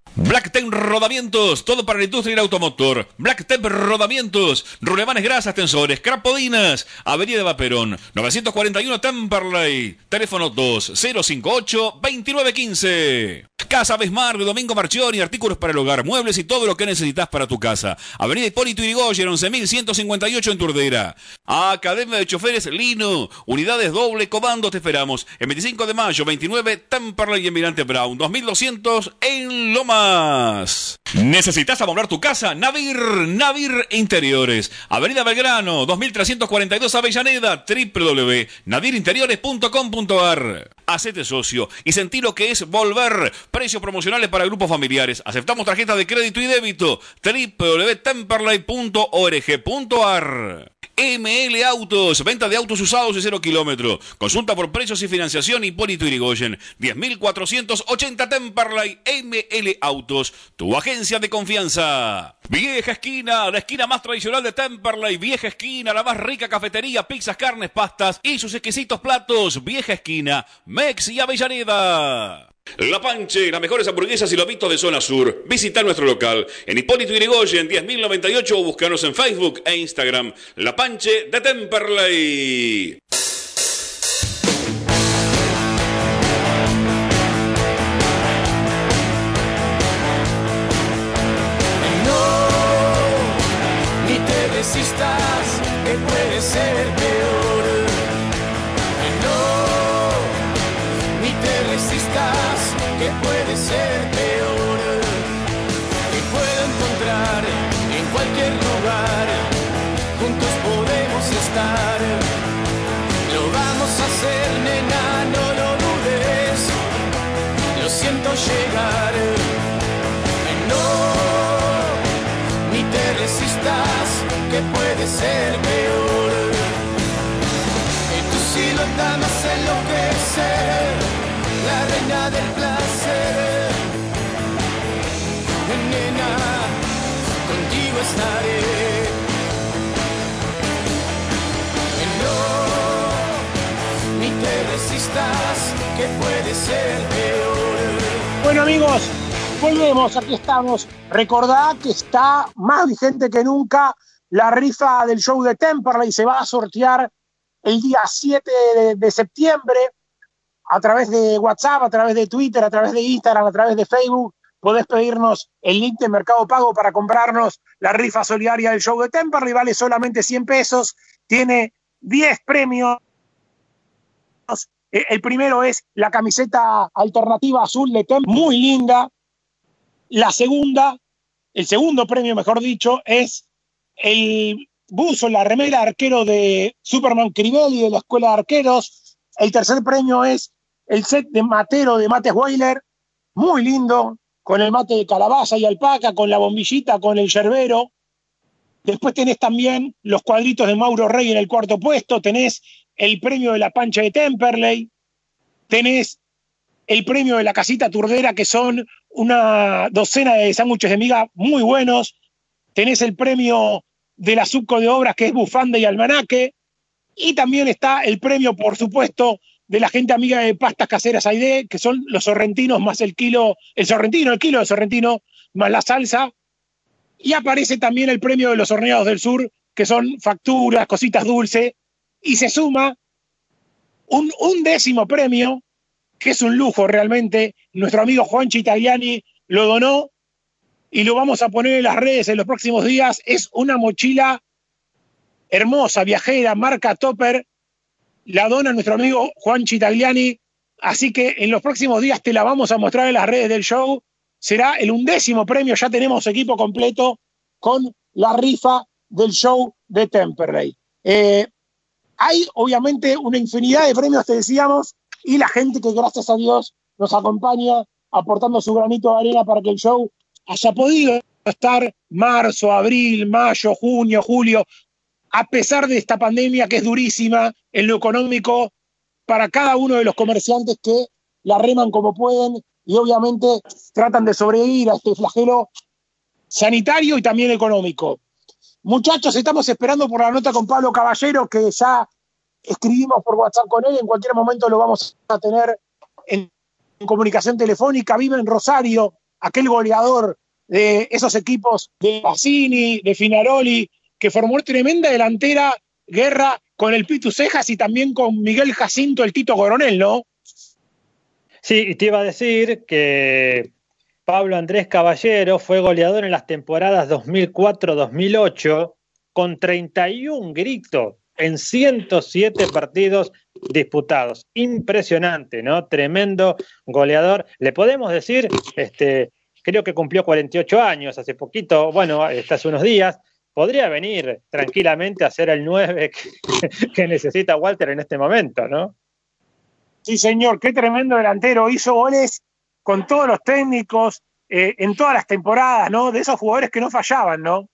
Black Rodamientos, todo para la industria y el automotor. Black Rodamientos, rulemanes grasas, tensores, crapodinas, Avenida de Vaperón, 941 Temperley, teléfono 2058-2915. Casa Besmar de Domingo Marchioni, artículos para el hogar, muebles y todo lo que necesitas para tu casa. Avenida Hipólito Yrigoyen, 11158 en Turdera. Academia de Choferes Lino, unidades doble comando, te esperamos. El 25 de mayo, 29 Temperley y Emirante Brown, 2200 en Loma. ¿Necesitas amoblar tu casa? Navir, Navir Interiores. Avenida Belgrano, 2342 Avellaneda, www.nadirinteriores.com.ar. Hacete socio y sentí lo que es volver. Precios promocionales para grupos familiares. Aceptamos tarjetas de crédito y débito. www.temperley.org.ar. ML Autos, venta de autos usados y cero kilómetro. Consulta por precios y financiación Hipólito Irigoyen. 10.480 Temperley ML Autos, tu agencia de confianza. Vieja esquina, la esquina más tradicional de Temperley. Vieja esquina, la más rica cafetería, pizzas, carnes, pastas y sus exquisitos platos. Vieja esquina, Mex y Avellaneda. La Panche, las mejores hamburguesas y lobitos de zona sur. Visita nuestro local en Hipólito Yrigoyen 10.098 o búscanos en Facebook e Instagram. La Panche de Temperley.
Bueno amigos, volvemos, aquí estamos. Recordad que está más vigente que nunca la rifa del show de Temperley. Se va a sortear el día 7 de, de septiembre a través de WhatsApp, a través de Twitter, a través de Instagram, a través de Facebook. Podés pedirnos el link de Mercado Pago para comprarnos la rifa solidaria del show de Temperley, vale solamente 100 pesos, tiene 10 premios. Eh, El primero es la camiseta alternativa azul de Temperley, muy linda. La segunda, el segundo premio, mejor dicho, es el buzo, la remera arquero de Superman Crivelli de la Escuela de Arqueros. El tercer premio es el set de matero de Mates Weiler, muy lindo, con el mate de calabaza y alpaca, con la bombillita, con el yerbero. Después tenés también los cuadritos de Mauro Rey en el cuarto puesto, tenés el premio de la pancha de Temperley, tenés el premio de la casita turdera, que son una docena de sándwiches de miga muy buenos, tenés el premio de la de obras, que es bufanda y almanaque, y también está el premio, por supuesto, de la gente amiga de pastas caseras Aide, que son los sorrentinos más el kilo, el sorrentino, el kilo de sorrentino más la salsa. Y aparece también el premio de los horneados del sur, que son facturas, cositas dulces. Y se suma un, un décimo premio, que es un lujo realmente. Nuestro amigo Juan Chitagliani lo donó y lo vamos a poner en las redes en los próximos días. Es una mochila hermosa, viajera, marca Topper, la dona nuestro amigo Juan Chitagliani, así que en los próximos días te la vamos a mostrar en las redes del show. Será el undécimo premio, ya tenemos equipo completo con la rifa del show de Temperley. Eh, hay obviamente una infinidad de premios, te decíamos, y la gente que gracias a Dios nos acompaña aportando su granito de arena para que el show haya podido estar marzo, abril, mayo, junio, julio, a pesar de esta pandemia que es durísima en lo económico para cada uno de los comerciantes que la reman como pueden y obviamente tratan de sobrevivir a este flagelo sanitario y también económico. Muchachos, estamos esperando por la nota con Pablo Caballero, que ya escribimos por WhatsApp con él, en cualquier momento lo vamos a tener en, comunicación telefónica, vive en Rosario, aquel goleador de esos equipos de Bassini, de Finaroli, que formó tremenda delantera guerra con el Pitu Cejas y también con Miguel Jacinto, el Tito Coronel, ¿no?
Sí, y te iba a decir que Pablo Andrés Caballero fue goleador en las temporadas 2004-2008 con 31 gritos en 107 partidos disputados. Impresionante, ¿no? Tremendo goleador. Le podemos decir, este, creo que cumplió 48 años hace poquito, bueno, hasta hace unos días. Podría venir tranquilamente a ser el 9 que, que necesita Walter en este momento, ¿no?
Sí, señor, qué tremendo delantero. Hizo goles con todos los técnicos eh, en todas las temporadas, ¿no? De esos jugadores que no fallaban, ¿no?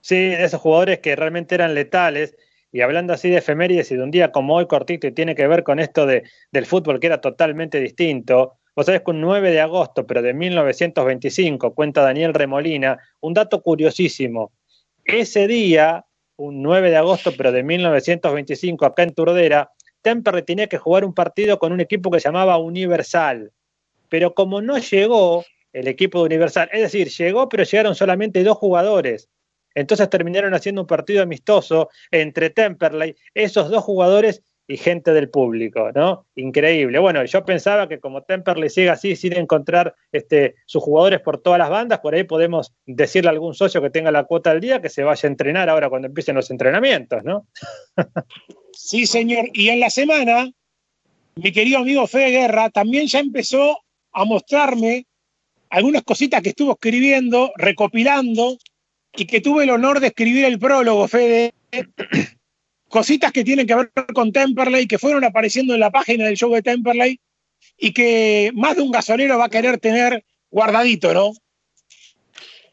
Sí, de esos jugadores que realmente eran letales. Y hablando así de efemérides y de un día como hoy cortito y tiene que ver con esto de, del fútbol que era totalmente distinto. Vos sabés que un 9 de agosto, pero de 1925, cuenta Daniel Remolina, un dato curiosísimo. Ese día, un 9 de agosto, pero de 1925, acá en Turdera, Temperley tenía que jugar un partido con un equipo que se llamaba Universal. Pero como no llegó el equipo de Universal, es decir, llegó, pero llegaron solamente dos jugadores. Entonces terminaron haciendo un partido amistoso entre Temperley, esos dos jugadores y gente del público, ¿no? Increíble. Bueno, yo pensaba que como Temperley sigue así, sin encontrar este, sus jugadores por todas las bandas, por ahí podemos decirle a algún socio que tenga la cuota al día que se vaya a entrenar ahora cuando empiecen los entrenamientos, ¿no?
Sí, señor. Y en la semana, mi querido amigo Fede Guerra también ya empezó a mostrarme algunas cositas que estuvo escribiendo, recopilando, y que tuve el honor de escribir el prólogo, Fede. Cositas que tienen que ver con Temperley, que fueron apareciendo en la página del show de Temperley, y que más de un gasolero va a querer tener guardadito, ¿no?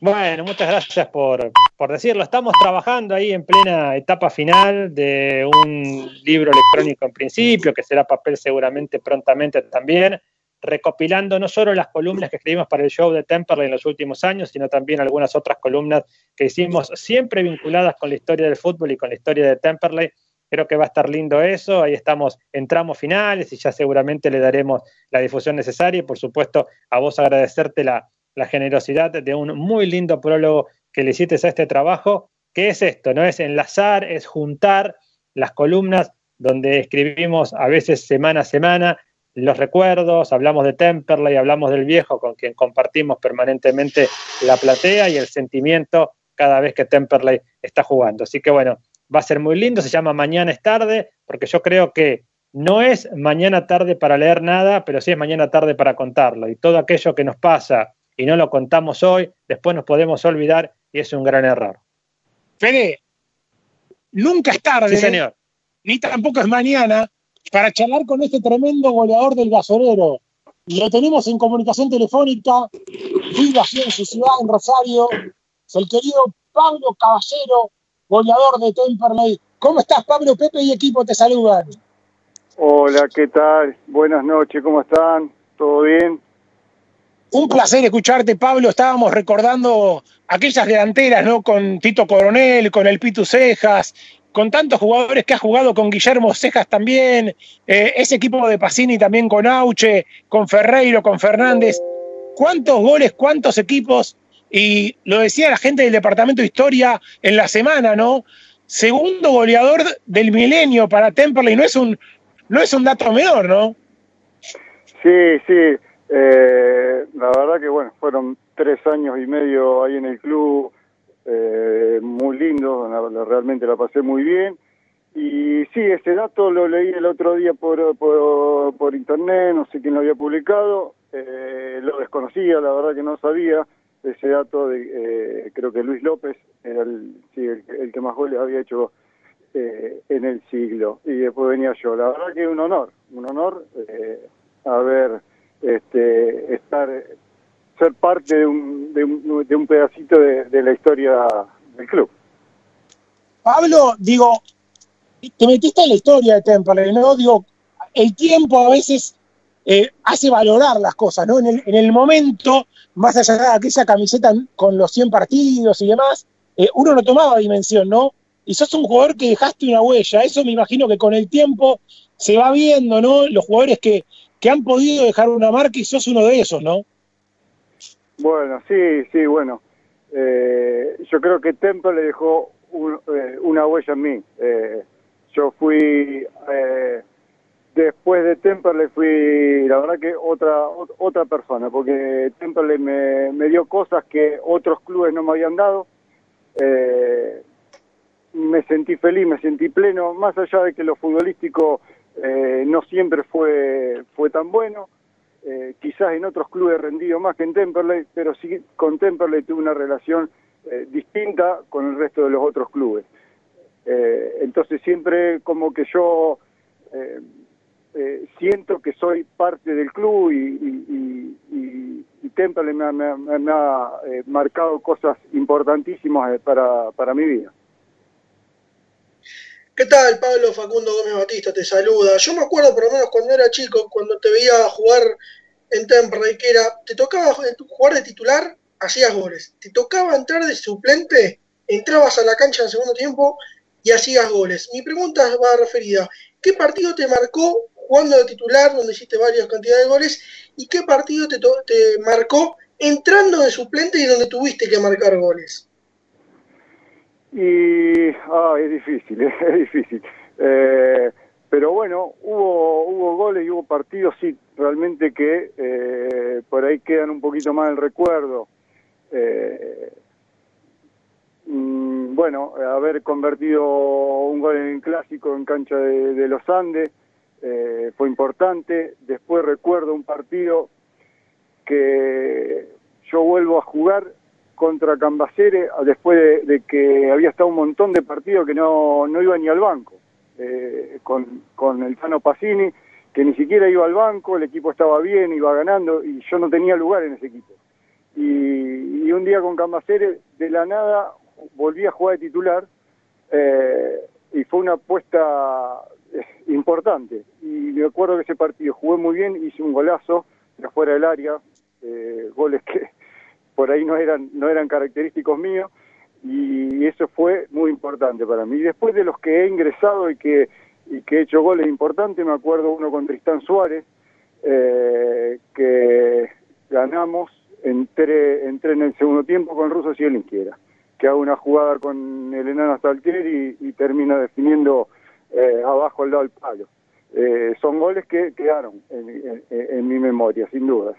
Bueno, muchas gracias por, por, decirlo. Estamos trabajando ahí en plena etapa final de un libro electrónico en principio, que será papel seguramente prontamente también, recopilando no solo las columnas que escribimos para el show de Temperley en los últimos años, sino también algunas otras columnas que hicimos siempre vinculadas con la historia del fútbol y con la historia de Temperley. Creo que va a estar lindo eso. Ahí estamos en tramos finales y ya seguramente le daremos la difusión necesaria. Y por supuesto, a vos agradecerte la, generosidad de un muy lindo prólogo que le hiciste a este trabajo, que es esto, ¿no? Es enlazar, es juntar las columnas donde escribimos a veces semana a semana los recuerdos, hablamos de Temperley, hablamos del viejo con quien compartimos permanentemente la platea y el sentimiento cada vez que Temperley está jugando. Así que bueno, va a ser muy lindo, se llama Mañana es tarde, porque yo creo que no es mañana tarde para leer nada, pero sí es mañana tarde para contarlo. Y todo aquello que nos pasa y no lo contamos hoy, después nos podemos olvidar y es un gran error.
Fede, nunca es tarde,
Sí, señor.
ni tampoco es mañana, para charlar con este tremendo goleador del gasolero. Lo tenemos en comunicación telefónica, vive aquí en su ciudad, en Rosario, es el querido Pablo Caballero, goleador de Temperley. ¿Cómo estás, Pablo? Pepe y equipo te saludan.
Hola, ¿qué tal? Buenas noches, ¿cómo están? ¿Todo bien?
Un placer escucharte, Pablo. Estábamos recordando aquellas delanteras, ¿no? Con Tito Coronel, con el Pitu Cejas, con tantos jugadores que ha jugado con Guillermo Cejas también, eh, ese equipo de Pacini también con Auche, con Ferreiro, con Fernández. ¿Cuántos goles, cuántos equipos? Y lo decía la gente del Departamento de Historia en la semana, ¿no? Segundo goleador del milenio para Temperley. No es un, no es un dato menor, ¿no?
Sí, sí. eh, la verdad que, bueno, fueron tres años y medio ahí en el club, eh, muy lindo, la- realmente la pasé muy bien. Y sí, ese dato lo leí el otro día por, por, por internet, no sé quién lo había publicado, eh, lo desconocía, la verdad que no sabía ese dato de, eh, creo que Luis López era el, sí, el, el que más goles había hecho eh, en el siglo y después venía yo. La verdad que un honor, un honor eh, haber, este, estar, ser parte de un, de un, de un pedacito de, la historia del club.
Pablo, digo, te metiste en la historia de Temperley, ¿no? Digo, el tiempo a veces eh, hace valorar las cosas, ¿no? En el, en el momento, más allá de aquella camiseta con los 100 partidos y demás, eh, uno no tomaba dimensión, ¿no? Y sos un jugador que dejaste una huella. Eso me imagino que con el tiempo se va viendo, ¿no? Los jugadores que, que han podido dejar una marca y sos uno de esos, ¿no?
Bueno, sí, sí, bueno. Eh, yo creo que Temple le dejó un- eh, una huella en mí. Eh, yo fui, eh, después de Temperley fui, la verdad que otra ot- otra persona, porque Temperley me, me dio cosas que otros clubes no me habían dado. Eh, me sentí feliz, me sentí pleno, más allá de que lo futbolístico eh, no siempre fue, fue tan bueno. Eh, quizás en otros clubes rendido más que en Temperley, pero sí con Temperley tuve una relación eh, distinta con el resto de los otros clubes. Eh, entonces siempre como que yo eh, eh, siento que soy parte del club y, y, y- Temperley me me me ha, eh, marcado cosas importantísimas para, para mi vida.
¿Qué tal, Pablo Facundo Gómez Batista? Te saluda. Yo me acuerdo, por lo menos cuando era chico, cuando te veía jugar en Temperley, que era, te tocaba jugar de titular, hacías goles. Te tocaba entrar de suplente, entrabas a la cancha en segundo tiempo y hacías goles. Mi pregunta va referida, ¿qué partido te marcó jugando de titular, donde hiciste varias cantidades de goles, y qué partido te marcó entrando de suplente y donde tuviste que marcar goles?
Y ah, es difícil, es difícil. Eh, pero bueno, hubo hubo goles y hubo partidos, sí, realmente que eh, por ahí quedan un poquito más el recuerdo. Eh, mm, bueno, haber convertido un gol en clásico en cancha de, de los Andes eh, fue importante. Después recuerdo un partido que yo vuelvo a jugar contra Cambacere después de, que había estado un montón de partidos que no, no iba ni al banco, eh, con, con el Tano Pacini, que ni siquiera iba al banco, el equipo estaba bien, iba ganando y yo no tenía lugar en ese equipo. Y, y un día con Cambacere, de la nada, volví a jugar de titular eh, y fue una apuesta eh, importante. Y me acuerdo que ese partido jugué muy bien, hice un golazo de afuera del área, eh, goles que por ahí no eran no eran característicos míos y eso fue muy importante para mí. Y después de los que he ingresado y que y que he hecho goles importantes, me acuerdo uno con Tristán Suárez eh, que ganamos, entré, entré en el segundo tiempo con Russo inquiera, que hago una jugada con el enano Staltier y, y termina definiendo eh, abajo al lado del palo. eh, son goles que quedaron en mi memoria, sin dudas.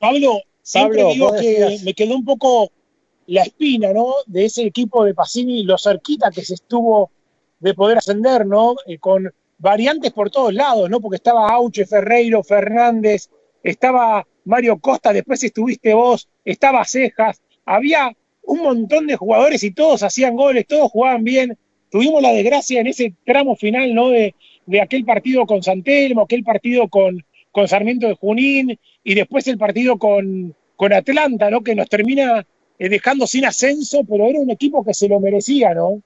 Pablo, siempre
Pablo,
digo que me quedó un poco la espina, ¿no? De ese equipo de Pacini, lo cerquita que se estuvo de poder ascender, ¿no? Eh, con variantes por todos lados, ¿no? Porque estaba Auche, Ferreiro, Fernández, estaba Mario Costa, después estuviste vos, estaba Cejas, había un montón de jugadores y todos hacían goles, todos jugaban bien. Tuvimos la desgracia en ese tramo final, ¿no? De, de aquel partido con San Telmo, aquel partido con, con Sarmiento de Junín y después el partido con, con Atlanta, ¿no? Que nos termina eh, dejando sin ascenso, pero era un equipo que se lo merecía, ¿no?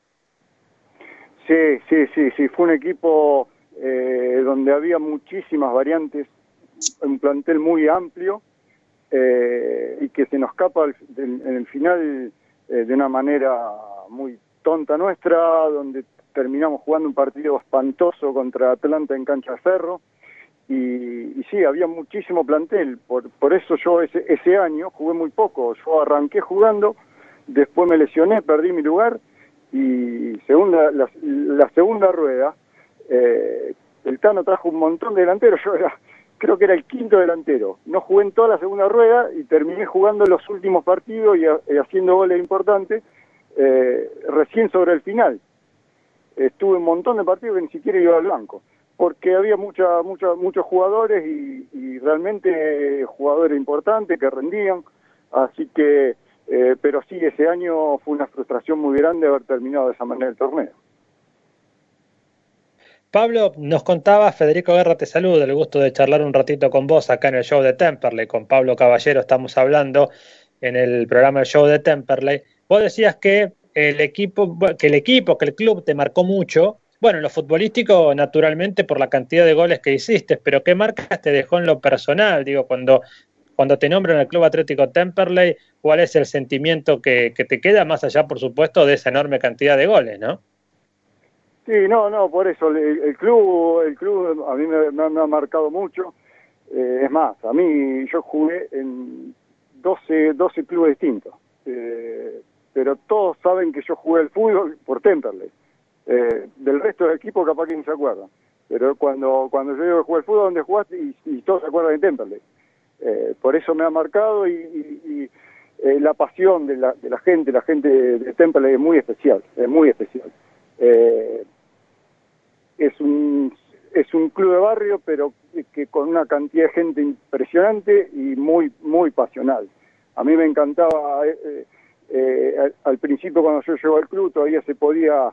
Sí, sí, sí, sí, fue un equipo eh, donde había muchísimas variantes, un plantel muy amplio eh, y que se nos escapa en el final eh, de una manera muy tonta nuestra, donde terminamos jugando un partido espantoso contra Atlanta en cancha de. Y, y sí, había muchísimo plantel, por, por eso yo ese, ese año jugué muy poco. Yo arranqué jugando, después me lesioné, perdí mi lugar y segunda, la, la segunda rueda, eh, el Tano trajo un montón de delanteros, yo era, creo que era el quinto delantero. No jugué en toda la segunda rueda y terminé jugando los últimos partidos y, ha- y haciendo goles importantes eh, recién sobre el final. Estuve un montón de partidos que ni siquiera iba al banco, porque había mucha, mucha, muchos jugadores y, realmente jugadores importantes que rendían, así que, eh, pero sí, ese año fue una frustración muy grande haber terminado de esa manera el torneo.
Pablo, nos contaba, Federico Guerra te saluda, el gusto de charlar un ratito con vos acá en el show de Temperley, con Pablo Caballero estamos hablando en el programa del show de Temperley. Vos decías que el equipo, que el equipo, que el club te marcó mucho, bueno, en lo futbolístico naturalmente por la cantidad de goles que hiciste, pero ¿qué marcas te dejó en lo personal? Digo, cuando, cuando te nombran el Club Atlético Temperley, ¿cuál es el sentimiento que, que te queda más allá, por supuesto, de esa enorme cantidad de goles, no?
Sí, no, no, por eso el, el club, el club a mí me, me- me ha marcado mucho. Eh, es más, a mí yo jugué en 12, 12 clubes distintos, Eh, pero todos saben que yo jugué al fútbol por Temperley. Eh, del resto del equipo capaz que ni se acuerdan. Pero cuando cuando yo digo que jugué al fútbol, ¿dónde jugaste? Y, y todos se acuerdan de Temperley. Eh, por eso me ha marcado y, y- eh, la pasión de la, de la gente, la gente de, Temperley es muy especial, es muy especial. Eh, es un es un club de barrio, pero que con una cantidad de gente impresionante y muy muy pasional. A mí me encantaba eh, eh, al, principio cuando yo llego al club todavía se podía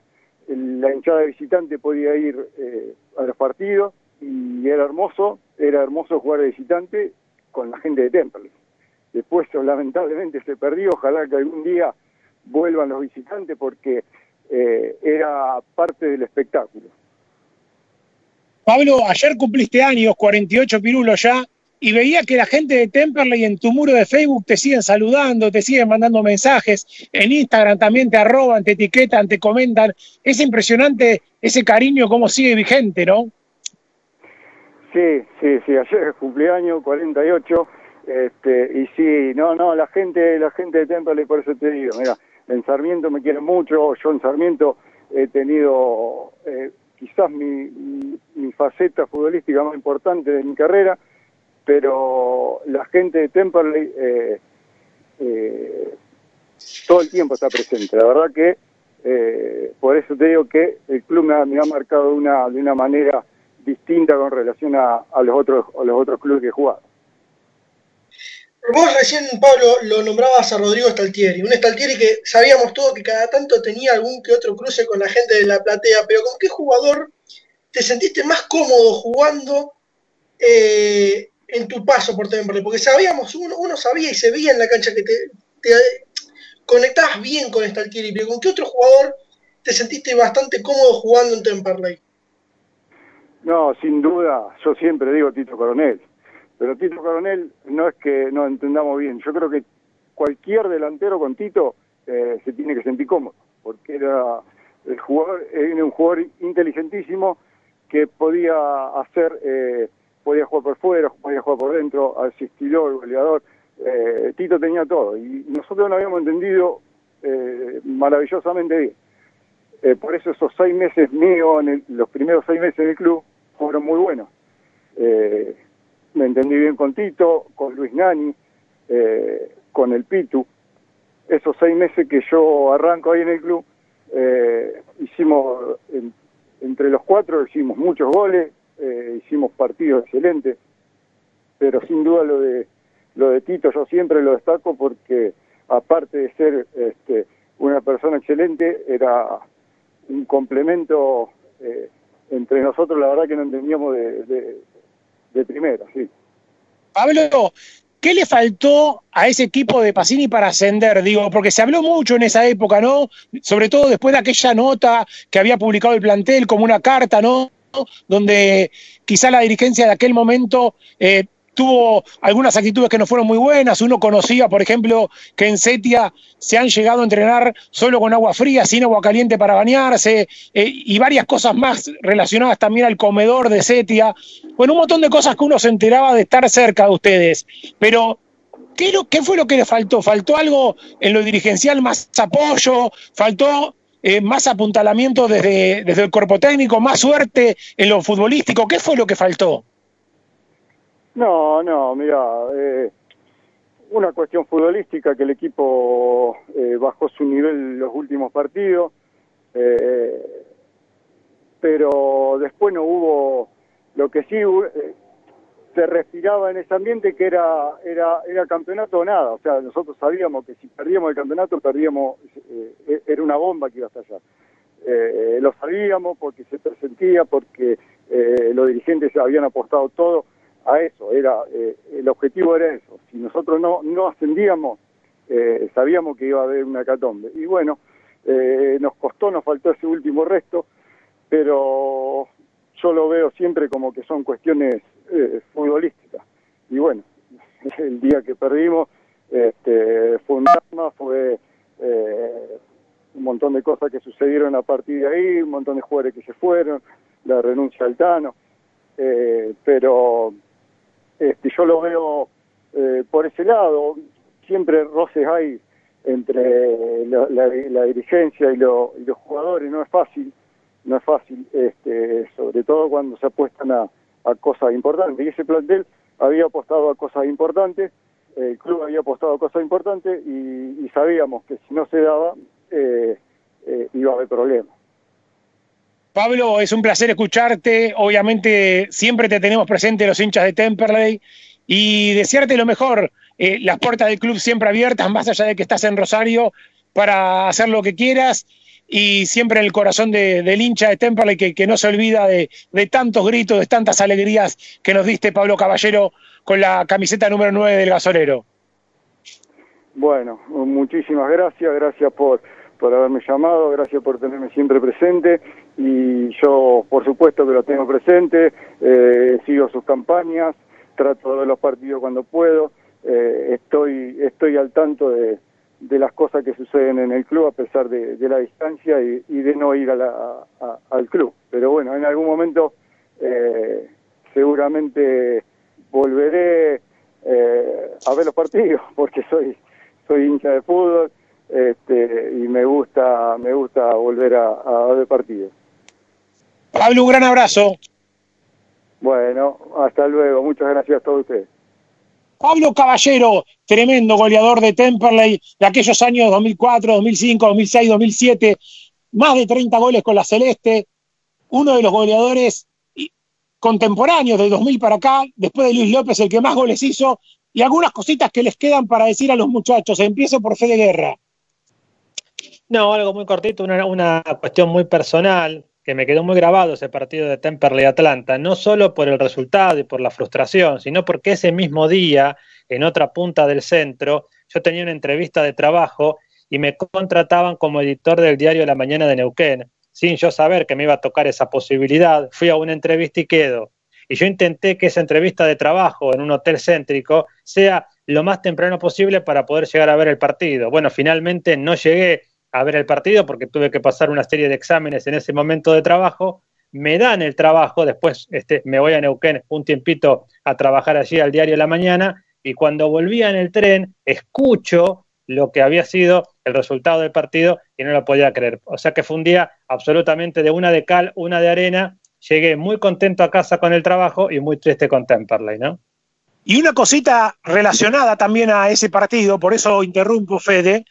la hinchada visitante podía ir eh, a los partidos y era hermoso, era hermoso jugar de visitante con la gente de Temperley. Después lamentablemente se perdió, ojalá que algún día vuelvan los visitantes porque eh, era parte del espectáculo.
Pablo, ayer cumpliste años, 48 pirulos ya, y veía que la gente de Temperley en tu muro de Facebook te siguen saludando, te siguen mandando mensajes, en Instagram también te arroban, te etiquetan, te comentan. Es impresionante ese cariño, cómo sigue vigente, ¿no?
Sí, sí, sí, ayer es cumpleaños, 48, este, y sí, no, no, la gente, la gente de Temperley, por eso te digo, mira, en Sarmiento me quieren mucho, yo en Sarmiento he tenido eh, quizás mi, mi, mi faceta futbolística más importante de mi carrera, pero la gente de Temperley eh, eh, todo el tiempo está presente, la verdad que eh, por eso te digo que el club me ha, marcado una, de una manera distinta con relación a, los otros los otros clubes que he jugado.
Vos recién, Pablo, lo nombrabas a Rodrigo Staltieri, un Staltieri que sabíamos todo que cada tanto tenía algún que otro cruce con la gente de la platea, pero ¿con qué jugador te sentiste más cómodo jugando en tu paso por Temperley? Porque sabíamos, uno, uno sabía y se veía en la cancha que te, conectabas bien con Staltieri, pero ¿con qué otro jugador te sentiste bastante cómodo jugando en Temperley?
No, sin duda, yo siempre digo Tito Coronel, pero Tito Coronel no es que no entendamos bien, yo creo que cualquier delantero con Tito eh, se tiene que sentir cómodo, porque era el jugador, era un jugador inteligentísimo que podía hacer, eh, podía jugar por fuera, podía jugar por dentro, asistidor, goleador, eh, Tito tenía todo y nosotros no habíamos entendido eh, maravillosamente bien. Eh, por eso esos seis meses míos, en el- los primeros seis meses en el club, fueron muy buenos. Eh, me entendí bien con Tito, con Luis Nani, eh, con el Pitu. Esos seis meses que yo arranco ahí en el club, hicimos, en- entre los cuatro hicimos muchos goles, eh, hicimos partidos excelentes, pero sin duda lo de lo de Tito yo siempre lo destaco porque aparte de ser este, una persona excelente, era un complemento eh, entre nosotros, la verdad que no entendíamos de, de, de primera, sí.
Pablo, ¿qué le faltó a ese equipo de Pacini para ascender? Digo, porque se habló mucho en esa época, ¿no? Sobre todo después de aquella nota que había publicado el plantel como una carta, ¿no? Donde quizá la dirigencia de aquel momento eh, tuvo algunas actitudes que no fueron muy buenas. Uno conocía, por ejemplo, que en Setia se han llegado a entrenar solo con agua fría, sin agua caliente para bañarse, eh, y varias cosas más relacionadas también al comedor de Setia. Bueno, un montón de cosas que uno se enteraba de estar cerca de ustedes. Pero, ¿qué, qué fue lo que le faltó? ¿Faltó algo en lo dirigencial, más apoyo? ¿Faltó eh, más apuntalamiento desde, desde el cuerpo técnico, más suerte en lo futbolístico? ¿Qué fue lo que faltó?
No, no, mira, eh, una cuestión futbolística que el equipo eh, bajó su nivel los últimos partidos, eh, pero después no hubo lo que sí eh, se respiraba en ese ambiente que era era era campeonato o nada, o sea, nosotros sabíamos que si perdíamos el campeonato perdíamos, eh, era una bomba que iba hasta allá. Eh, lo sabíamos porque se presentía, porque eh, los dirigentes habían apostado todo a eso, era eh, el objetivo era eso. Si nosotros no, no ascendíamos, eh, sabíamos que iba a haber una catombe. Y bueno, eh, nos costó, nos faltó ese último resto, pero yo lo veo siempre como que son cuestiones eh, futbolísticas. Y bueno, el día que perdimos este, fue un drama, fue eh, un montón de cosas que sucedieron a partir de ahí, un montón de jugadores que se fueron, la renuncia al Tano, eh, pero este, yo lo veo eh, por ese lado, siempre roces hay entre la, la- la dirigencia y, lo- y los jugadores, no es fácil, no es fácil, este, sobre todo cuando se apuestan a, cosas importantes. Y ese plantel había apostado a cosas importantes, el club había apostado a cosas importantes y, y sabíamos que si no se daba, eh, eh, iba a haber problemas.
Pablo, es un placer escucharte. Obviamente siempre te tenemos presente los hinchas de Temperley y desearte lo mejor. Eh, las puertas del club siempre abiertas, más allá de que estás en Rosario, para hacer lo que quieras y siempre en el corazón de- del hincha de Temperley que, no se olvida de, de tantos gritos, de tantas alegrías que nos diste, Pablo Caballero, con la camiseta número 9 del gasolero.
Bueno, muchísimas gracias, gracias por, por haberme llamado, gracias por tenerme siempre presente y yo por supuesto que lo tengo presente, eh, sigo sus campañas, trato de los partidos cuando puedo, eh, estoy, estoy al tanto de, de las cosas que suceden en el club a pesar de, de la distancia y, y de no ir a la- a- al club. Pero bueno, en algún momento eh, seguramente volveré eh, a ver los partidos porque soy soy hincha de fútbol este, y me gusta me gusta volver a, a ver partidos.
Pablo, un gran abrazo.
Bueno, hasta luego. Muchas gracias a todos ustedes.
Pablo Caballero, tremendo goleador de Temperley de aquellos años 2004, 2005, 2006, 2007, más de 30 goles con la Celeste, uno de los goleadores contemporáneos del 2000 para acá, después de Luis López, el que más goles hizo, y algunas cositas que les quedan para decir a los muchachos. Empiezo por Fede Guerra.
No, algo muy cortito, una, una cuestión muy personal, que me quedó muy grabado ese partido de Temperley Atlanta, no solo por el resultado y por la frustración, sino porque ese mismo día, en otra punta del centro, yo tenía una entrevista de trabajo y me contrataban como editor del diario La Mañana de Neuquén, sin yo saber que me iba a tocar esa posibilidad. Fui a una entrevista y quedo. Y yo intenté que esa entrevista de trabajo en un hotel céntrico sea lo más temprano posible para poder llegar a ver el partido. Bueno, finalmente no llegué a ver el partido porque tuve que pasar una serie de exámenes en ese momento de trabajo. Me dan el trabajo, después este, me voy a Neuquén un tiempito a trabajar allí al diario La Mañana y cuando volvía en el tren escucho lo que había sido el resultado del partido y no lo podía creer. O sea que fue un día absolutamente de una de cal, una de arena. Llegué muy contento a casa con el trabajo y muy triste con Temperley, ¿no?
Y una cosita relacionada también a ese partido, por eso interrumpo, Fede.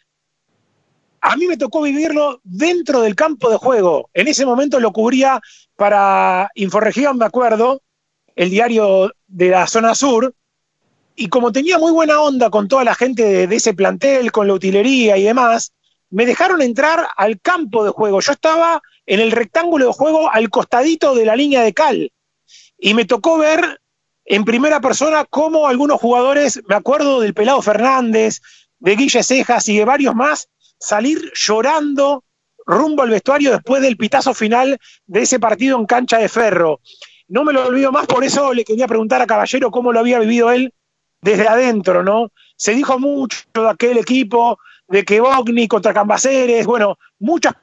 A mí me tocó vivirlo dentro del campo de juego. En ese momento lo cubría para Inforregión, me acuerdo, el diario de la zona sur, y como tenía muy buena onda con toda la gente de, de, ese plantel, con la utilería y demás, me dejaron entrar al campo de juego. Yo estaba en el rectángulo de juego al costadito de la línea de cal. Y me tocó ver en primera persona cómo algunos jugadores, me acuerdo del Pelado Fernández, de Guille Cejas y de varios más, salir llorando rumbo al vestuario después del pitazo final de ese partido en cancha de ferro. No me lo olvido más, por eso le quería preguntar a Caballero cómo lo había vivido él desde adentro, ¿no? Se dijo mucho de aquel equipo, de que Bogni contra Cambaceres, bueno, muchas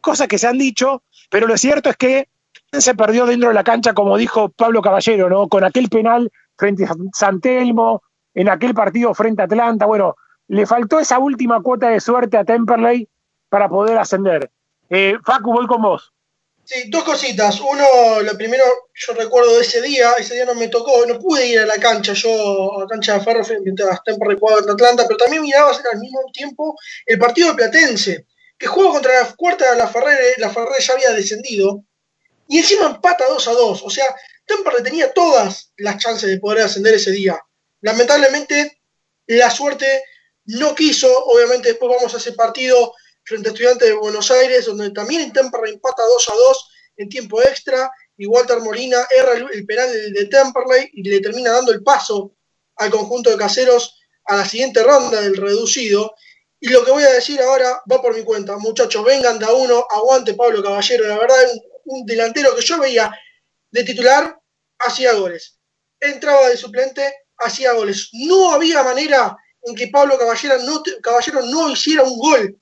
cosas que se han dicho, pero lo cierto es que se perdió dentro de la cancha, como dijo Pablo Caballero, ¿no? Con aquel penal frente a San Telmo, en aquel partido frente a Atlanta, bueno, le faltó esa última cuota de suerte a Temperley para poder ascender. Eh, Facu, voy con vos.
Sí, dos cositas. Uno, lo primero, yo recuerdo de ese día, ese día no me tocó, no pude ir a la cancha, yo a la cancha de Ferro mientras Temperley jugaba en Atlanta, pero también miraba al mismo tiempo el partido de Platense, que jugó contra la cuarta de la Ferrere, la Ferrere ya había descendido, y encima empata 2 a 2. O sea, Temperley tenía todas las chances de poder ascender ese día. Lamentablemente, la suerte no quiso. Obviamente, después vamos a ese partido frente a Estudiantes de Buenos Aires, donde también Temperley empata 2 a 2 en tiempo extra. Y Walter Molina erra el, penal de, de Temperley y le termina dando el paso al conjunto de caseros a la siguiente ronda del reducido. Y lo que voy a decir ahora va por mi cuenta. Muchachos, vengan de a uno, aguante Pablo Caballero. La verdad, un, un delantero que yo veía de titular, hacía goles. Entraba de suplente, hacía goles. No había manera en que Pablo Caballero no, Caballero no hiciera un gol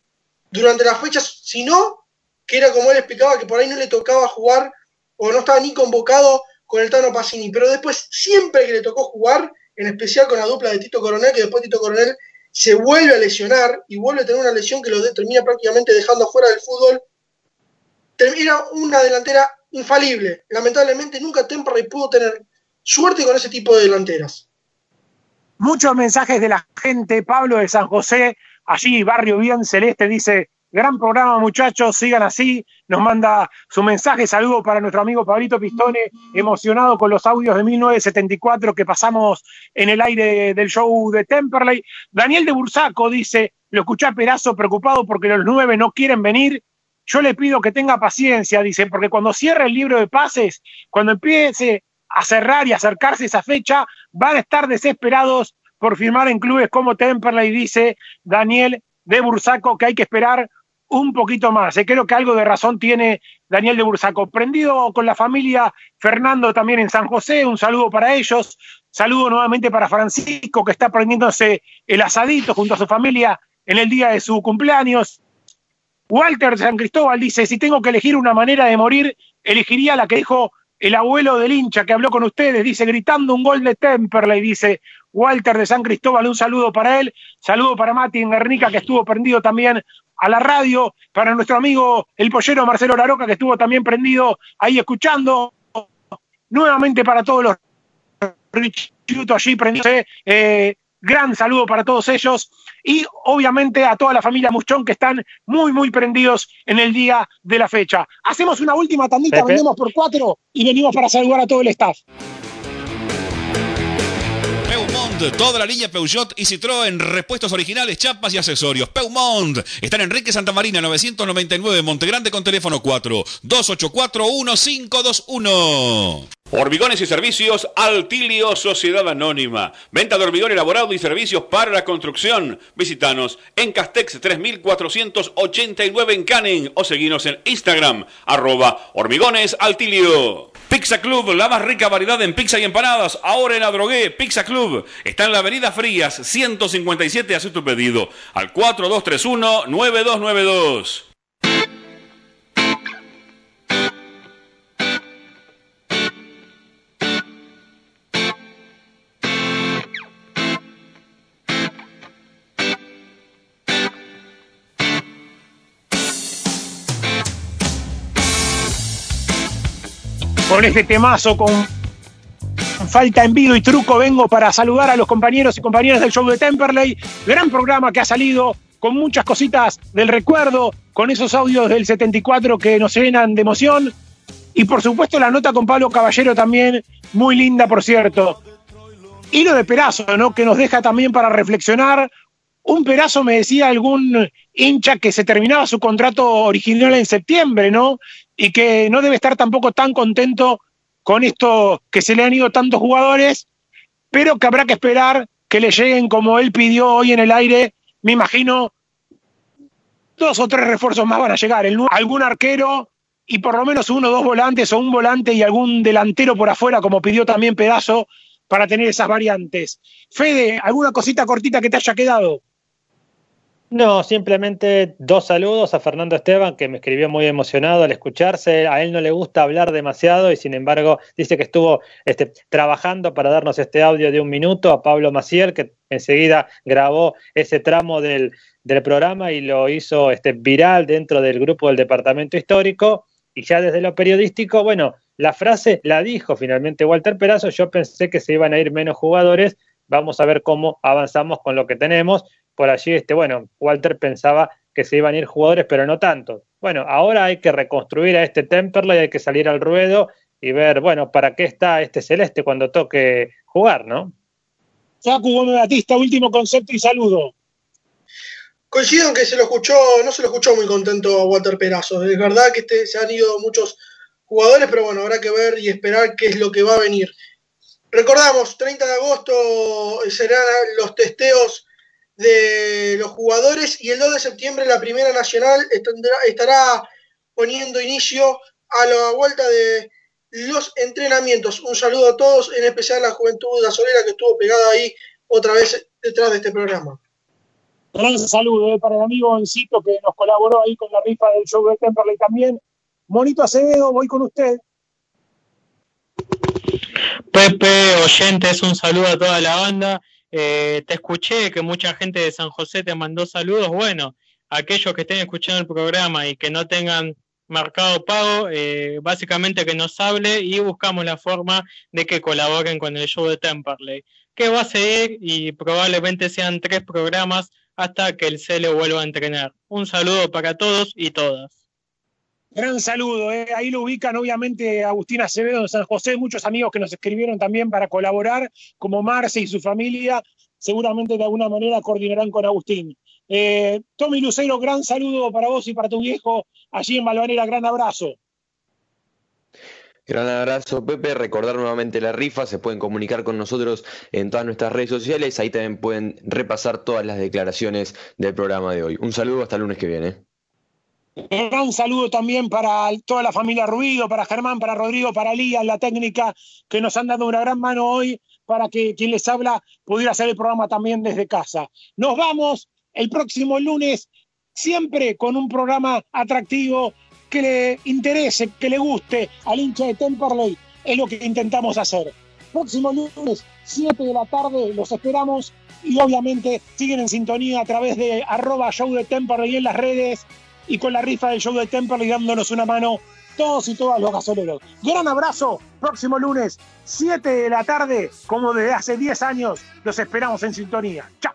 durante las fechas, sino que era como él explicaba, que por ahí no le tocaba jugar o no estaba ni convocado con el Tano Pacini. Pero después, siempre que le tocó jugar, en especial con la dupla de Tito Coronel, que después Tito Coronel se vuelve a lesionar y vuelve a tener una lesión que lo termina prácticamente dejando fuera del fútbol. Era una delantera infalible. Lamentablemente nunca Temperley pudo tener suerte con ese tipo de delanteras.
Muchos mensajes de la gente. Pablo de San José, allí, Barrio Bien Celeste, dice, gran programa muchachos, sigan así. Nos manda su mensaje, saludo para nuestro amigo Pablito Pistone, emocionado con los audios de 1974 que pasamos en el aire del show de Temperley. Daniel de Bursaco dice, lo escuché a Perazo preocupado porque los nueve no quieren venir. Yo le pido que tenga paciencia, dice, porque cuando cierre el libro de pases, cuando empiece a cerrar y acercarse esa fecha, van a estar desesperados por firmar en clubes como Temperley, dice Daniel de Bursaco, que hay que esperar un poquito más. Eh, creo que algo de razón tiene Daniel de Bursaco. Prendido con la familia Fernando también en San José, un saludo para ellos. Saludo nuevamente para Francisco, que está prendiéndose el asadito junto a su familia en el día de su cumpleaños. Walter San Cristóbal dice, si tengo que elegir una manera de morir, elegiría la que dijo el abuelo del hincha que habló con ustedes, dice, gritando un gol de Temperley, dice Walter de San Cristóbal, un saludo para él, saludo para Mati en Guernica, que estuvo prendido también a la radio, para nuestro amigo el pollero Marcelo Laroca, que estuvo también prendido ahí escuchando, nuevamente para todos los richitos allí prendidos, eh, gran saludo para todos ellos y obviamente a toda la familia Muchón que están muy, muy prendidos en el día de la fecha. Hacemos una última tandita,
Pepe.
vendemos por cuatro y venimos para saludar a todo el staff.
Toda la línea Peugeot y Citroën, repuestos originales, chapas y accesorios. Peumont, está en Enrique Santa Marina 999, Montegrande con teléfono 4 284 1521. Hormigones y servicios Altilio Sociedad Anónima. Venta de hormigón elaborado y servicios para la construcción. Visítanos en Castex 3489 en Canning o seguinos en Instagram arroba hormigones Altilio. Pizza Club, la más rica variedad en pizza y empanadas. Ahora en Adrogué, Pizza Club. Está en la avenida Frías 157. Haz tu pedido al 4231-9292.
Con este temazo, con falta envido y truco, vengo para saludar a los compañeros y compañeras del show de Temperley. Gran programa que ha salido con muchas cositas del recuerdo, con esos audios del 74 que nos llenan de emoción. Y por supuesto la nota con Pablo Caballero también, muy linda por cierto. Y lo de Perazo, ¿no? Que nos deja también para reflexionar. Un Perazo me decía algún hincha que se terminaba su contrato original en septiembre, ¿no? Y que no debe estar tampoco tan contento con esto que se le han ido tantos jugadores, pero que habrá que esperar que le lleguen como él pidió hoy en el aire, me imagino, dos o tres refuerzos más van a llegar, algún arquero y por lo menos uno o dos volantes o un volante y algún delantero por afuera, como pidió también Pedazo, para tener esas variantes. Fede, ¿alguna cosita cortita que te haya quedado?
No, simplemente dos saludos a Fernando Esteban, que me escribió muy emocionado al escucharse. A él no le gusta hablar demasiado y sin embargo dice que estuvo este, trabajando para darnos este audio de un minuto. A Pablo Maciel, que enseguida grabó ese tramo del, del programa y lo hizo este, viral dentro del grupo del Departamento Histórico. Y ya desde lo periodístico, bueno, la frase la dijo finalmente Walter Perazo. Yo pensé que se iban a ir menos jugadores. Vamos a ver cómo avanzamos con lo que tenemos por allí, este, bueno, Walter pensaba que se iban a ir jugadores, pero no tanto. Bueno, ahora hay que reconstruir a este Temperley, hay que salir al ruedo y ver, bueno, para qué está este celeste cuando toque jugar, ¿no?
Facu Gómez Batista, último concepto y saludo.
Coincido en que se lo escuchó, no se lo escuchó muy contento a Walter Perazo. Es verdad que este, se han ido muchos jugadores, pero bueno, habrá que ver y esperar qué es lo que va a venir. Recordamos, 30 de agosto serán los testeos de los jugadores y el 2 de septiembre la Primera Nacional estará poniendo inicio a la vuelta de los entrenamientos. Un saludo a todos, en especial a la Juventud de Azolera que estuvo pegada ahí otra vez detrás de este programa.
Un saludo eh, para el amigo Encito que nos colaboró ahí con la rifa del show de Temperley también. Monito Acevedo, voy con usted.
Pepe, oyentes, un saludo a toda la banda. Eh, te escuché que mucha gente de San José te mandó saludos. Bueno, aquellos que estén escuchando el programa y que no tengan marcado pago, eh, básicamente que nos hable y buscamos la forma de que colaboren con el show de Temperley, que va a seguir y probablemente sean tres programas hasta que el CELE vuelva a entrenar. Un saludo para todos y todas.
Gran saludo, eh. ahí lo ubican obviamente Agustín Acevedo de San José, muchos amigos que nos escribieron también para colaborar, como Marce y su familia, seguramente de alguna manera coordinarán con Agustín. Eh, Tommy Lucero, gran saludo para vos y para tu viejo allí en Malvanera, gran abrazo.
Gran abrazo, Pepe. Recordar nuevamente la rifa. Se pueden comunicar con nosotros en todas nuestras redes sociales. Ahí también pueden repasar todas las declaraciones del programa de hoy. Un saludo hasta el lunes que viene.
Un gran saludo también para toda la familia Ruido, para Germán, para Rodrigo, para Lía, la técnica, que nos han dado una gran mano hoy para que quien les habla pudiera hacer el programa también desde casa. Nos vamos el próximo lunes, siempre con un programa atractivo que le interese, que le guste al hincha de Temperley. Es lo que intentamos hacer. Próximo lunes, 7 de la tarde, los esperamos y obviamente siguen en sintonía a través de arroba show de Temperley en las redes y con la rifa del show de Temple y dándonos una mano todos y todas los gasoleros. Gran abrazo, próximo lunes, 7 de la tarde, como desde hace 10 años, los esperamos en sintonía. Chao.